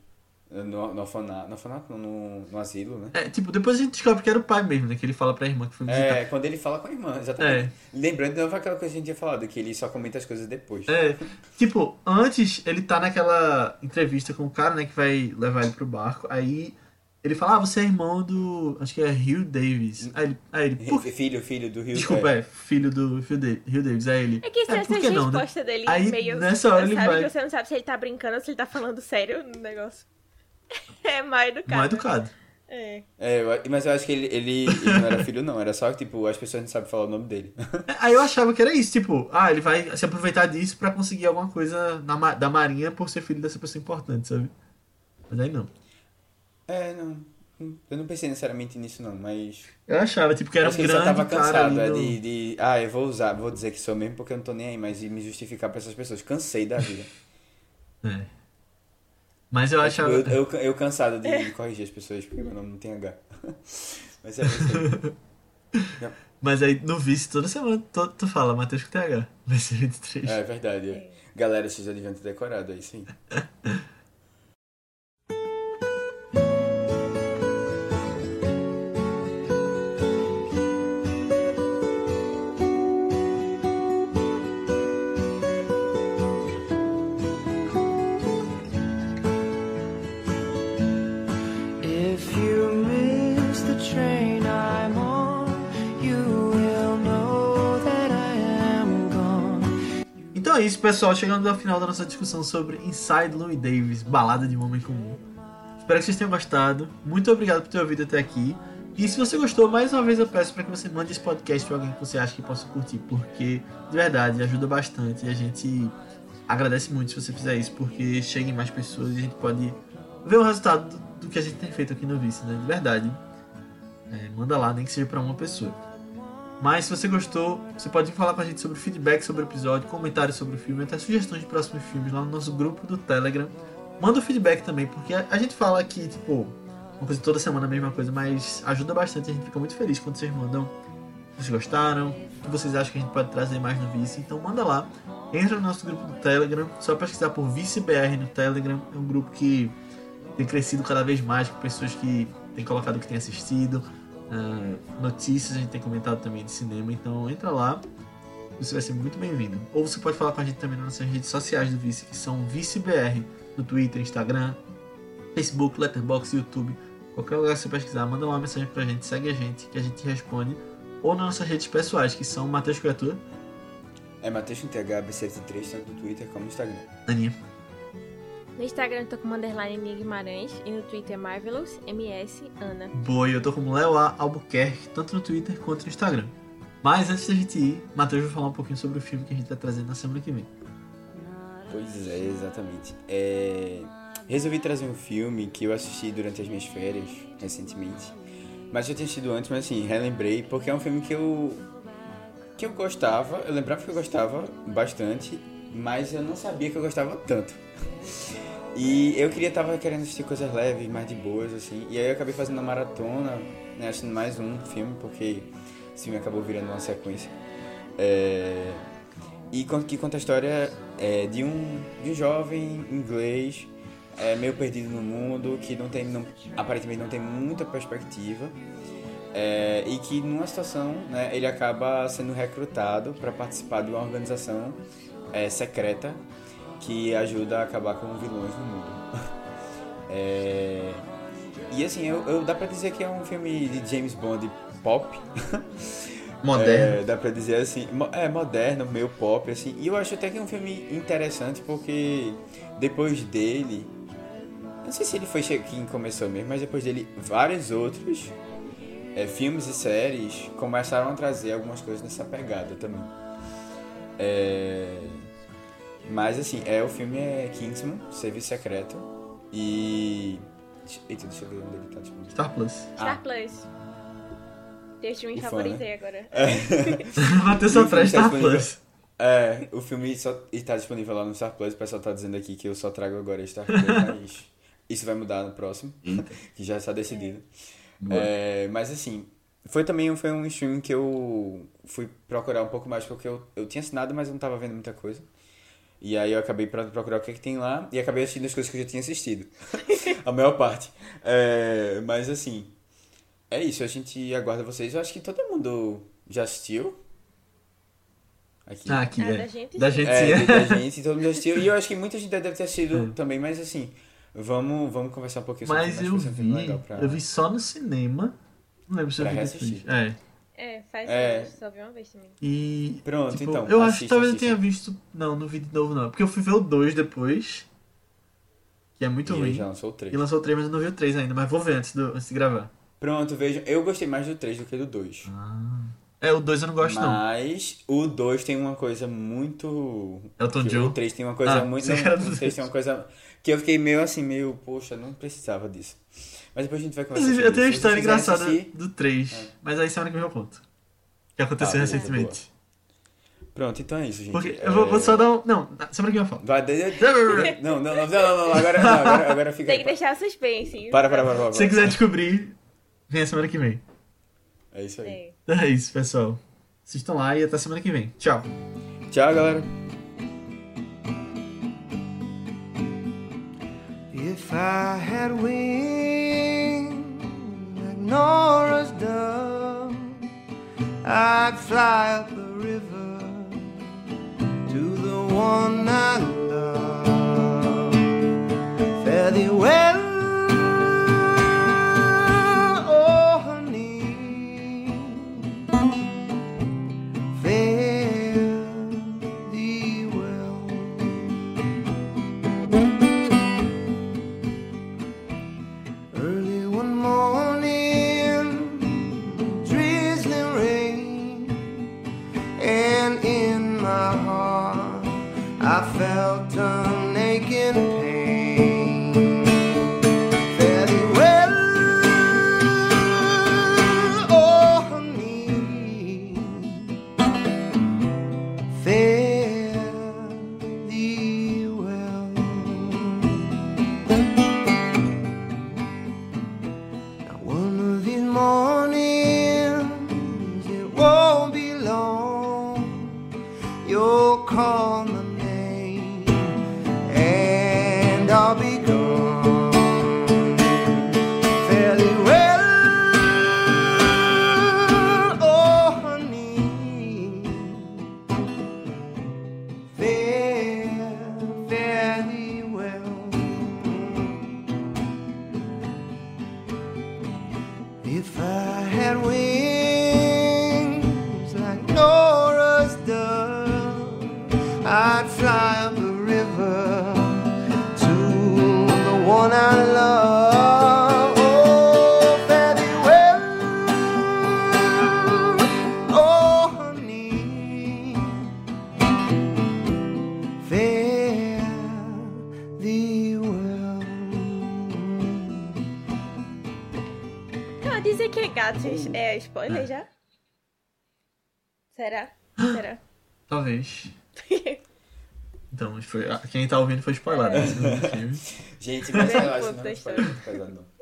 No, no orfanato, no, orfanato, no, no asilo, né? É, tipo, depois a gente descobre que era o pai mesmo, né? Que ele fala pra irmã que foi visitar. É, quando ele fala com a irmã, exatamente. Lembrando de novo aquela coisa que a gente tinha falado, que ele só comenta as coisas depois. É, tipo, antes ele tá naquela entrevista com o cara, né, que vai levar ele pro barco, aí ele fala, ah, você é irmão do, acho que é Hugh Davis. Aí ele, aí ele por. Filho, filho do Rio Desculpa, é, filho do Hugh Da- Hugh Davis, aí ele... É que essa, por essa que não, né? resposta dele Aí, meio. nessa hora, ele sabe vai- que você não sabe se ele tá brincando ou se ele tá falando sério no negócio. É mal educado. Mal educado. É. É, mas eu acho que ele, ele, ele não era filho, não. Era só que, tipo, as pessoas não sabem falar o nome dele. É, Aí eu achava que era isso, tipo, ah, ele vai se aproveitar disso pra conseguir alguma coisa na, da marinha por ser filho dessa pessoa importante, sabe? Mas aí não. É, não. Eu não pensei necessariamente nisso, não, mas. Eu achava, tipo, que era um que ele grande só tava cara cansado ali é, de, de. Ah, eu vou usar, vou dizer que sou mesmo porque eu não tô nem aí, mas e me justificar pra essas pessoas. Cansei da vida. É. Mas eu É, achava... tipo, eu, eu, eu cansado de, de corrigir as pessoas porque meu nome não tem H. Mas é isso aí. Mas aí no vice toda semana tu, tu fala, Matheus com TH. Vai ser 23. É verdade. é. Galera, vocês já deviam ter decorado, é aí. If é isso, pessoal. Chegando ao final da nossa discussão sobre Inside Louis Davis, Balada de um Homem Comum. Espero que vocês tenham gostado. Muito obrigado por ter ouvido até aqui. E se você gostou, mais uma vez eu peço para que você mande esse podcast para alguém que você acha que possa curtir, porque de verdade ajuda bastante e a gente agradece muito se você fizer isso, porque cheguem mais pessoas e a gente pode ver o resultado do, que a gente tem feito aqui no Vice, né? De verdade. É, manda lá, nem que seja para uma pessoa. Mas se você gostou, você pode falar com a gente sobre feedback sobre o episódio, comentários sobre o filme, até sugestões de próximos filmes lá no nosso grupo do Telegram. Manda o feedback também, porque a, a gente fala aqui, tipo, uma coisa toda semana a mesma coisa, mas ajuda bastante, a gente fica muito feliz quando vocês mandam Vocês gostaram? O que vocês acham que a gente pode trazer mais no Vice? Então manda lá. Entra no nosso grupo do Telegram. Só pesquisar por ViceBR no Telegram. É um grupo que tem crescido cada vez mais com pessoas que têm colocado o que têm assistido. Ah, notícias, a gente tem comentado também de cinema. Então entra lá. Você vai ser muito bem-vindo. Ou você pode falar com a gente também nas nossas redes sociais do Vice, que são ViceBR. No Twitter, Instagram, Facebook, Letterboxd, YouTube. Qualquer lugar que você pesquisar, manda uma mensagem pra gente, segue a gente, que a gente responde. Ou nas nossas redes pessoais, que são Matheus Criatura, É Matheus com TH, B73, tanto no Twitter como no Instagram. Aninha. No Instagram eu tô com underline Nia Guimarães e no Twitter Marvelous MS Ana. Boa, e eu tô como Leo A. Albuquerque, tanto no Twitter quanto no Instagram. Mas antes da gente ir, Matheus vai falar um pouquinho sobre o filme que a gente vai trazer na semana que vem. Pois é, exatamente. É, Resolvi trazer um filme que eu assisti durante as minhas férias, recentemente. Mas eu tinha assistido antes, mas assim, relembrei, porque é um filme que eu. que eu gostava, eu lembrava que eu gostava bastante, mas eu não sabia que eu gostava tanto. E eu queria, tava querendo assistir coisas leves, mais de boas, assim, e aí eu acabei fazendo uma maratona, né, assistindo mais um filme, porque esse filme acabou virando uma sequência. É, e que conta a história é, de, um, de um jovem inglês é, meio perdido no mundo, que não tem, não, aparentemente não tem muita perspectiva, é, e que numa situação né, ele acaba sendo recrutado para participar de uma organização é, secreta que ajuda a acabar com vilões no mundo. É, e assim, eu, eu- dá pra dizer que é um filme de James Bond pop. Moderno. É, dá pra dizer assim, é moderno, meio pop, assim. E eu acho até que é um filme interessante porque depois dele. Não sei se ele foi quem começou mesmo, mas depois dele, vários outros é, filmes e séries começaram a trazer algumas coisas nessa pegada também. É, mas assim, é, o filme é Kingsman, Serviço Secreto. E. Eita, deixa eu ver onde ele tá disponível. Star Plus. Star Ah. Plus. Teu streaming Ufa, favorito né? agora. Matheus só traz tá Star Plus. É, o filme só está disponível lá no Star Plus. O pessoal tá dizendo aqui que eu só trago agora Star Plus, mas isso vai mudar no próximo, que já está decidido. É, mas assim, foi também um- foi um stream que eu fui procurar um pouco mais, porque eu, eu tinha assinado, mas eu não tava vendo muita coisa. E aí eu acabei pra procurar o que, é que tem lá e acabei assistindo as coisas que eu já tinha assistido. a maior parte. É, mas assim, é isso, a gente aguarda vocês. Eu acho que todo mundo já assistiu. Aqui. Ah, aqui, é. da gente Da gente É, da gente, todo mundo já assistiu. E eu acho que muita gente deve ter assistido É. também, mas assim, vamos, vamos conversar um pouquinho sobre Mas o filme, eu vi, pra- eu vi só no cinema. Não lembro se eu vi. É. É, faz É. só vi uma vez também. E. Pronto, tipo, então. Eu acho que talvez eu assista. tenha visto. Não, não vi de novo não. Porque eu fui ver o 2 depois. Que é muito E ruim. já lançou o 3. E lançou o 3, mas eu não vi o 3 ainda. Mas vou ver antes, do, antes de gravar. Pronto, vejam. Eu gostei mais do 3 do que do 2. É, o 2 eu não gosto não. Mas o 2 tem uma coisa muito. Elton que John. O 3 tem uma coisa Ah, muito. Não, o 3 tem uma coisa. Que eu fiquei meio assim, meio, poxa, não precisava disso. Mas depois a gente vai conversar. Inclusive, eu tenho uma história engraçada assistir- do 3. É. Mas aí semana que vem eu conto. Que aconteceu boa, recentemente. Pronto, então é isso, gente. Porque eu vou, vou É, só dar um. Não, semana que vem eu falo. Vai, de- Não, não, não, não, não, não, agora, não, agora, agora fica Tem que deixar suspense. Para, para, para, para. Se você quiser descobrir, vem a semana que vem. É isso aí. É. Então é isso, pessoal. Assistam lá e até semana que vem. Tchau. Tchau, galera. If I had wings Nora's dove, I'd fly up the river to the one I love. Fare thee well, Gente, mas eu Grande acho ponto não da é história. muito pesado, não.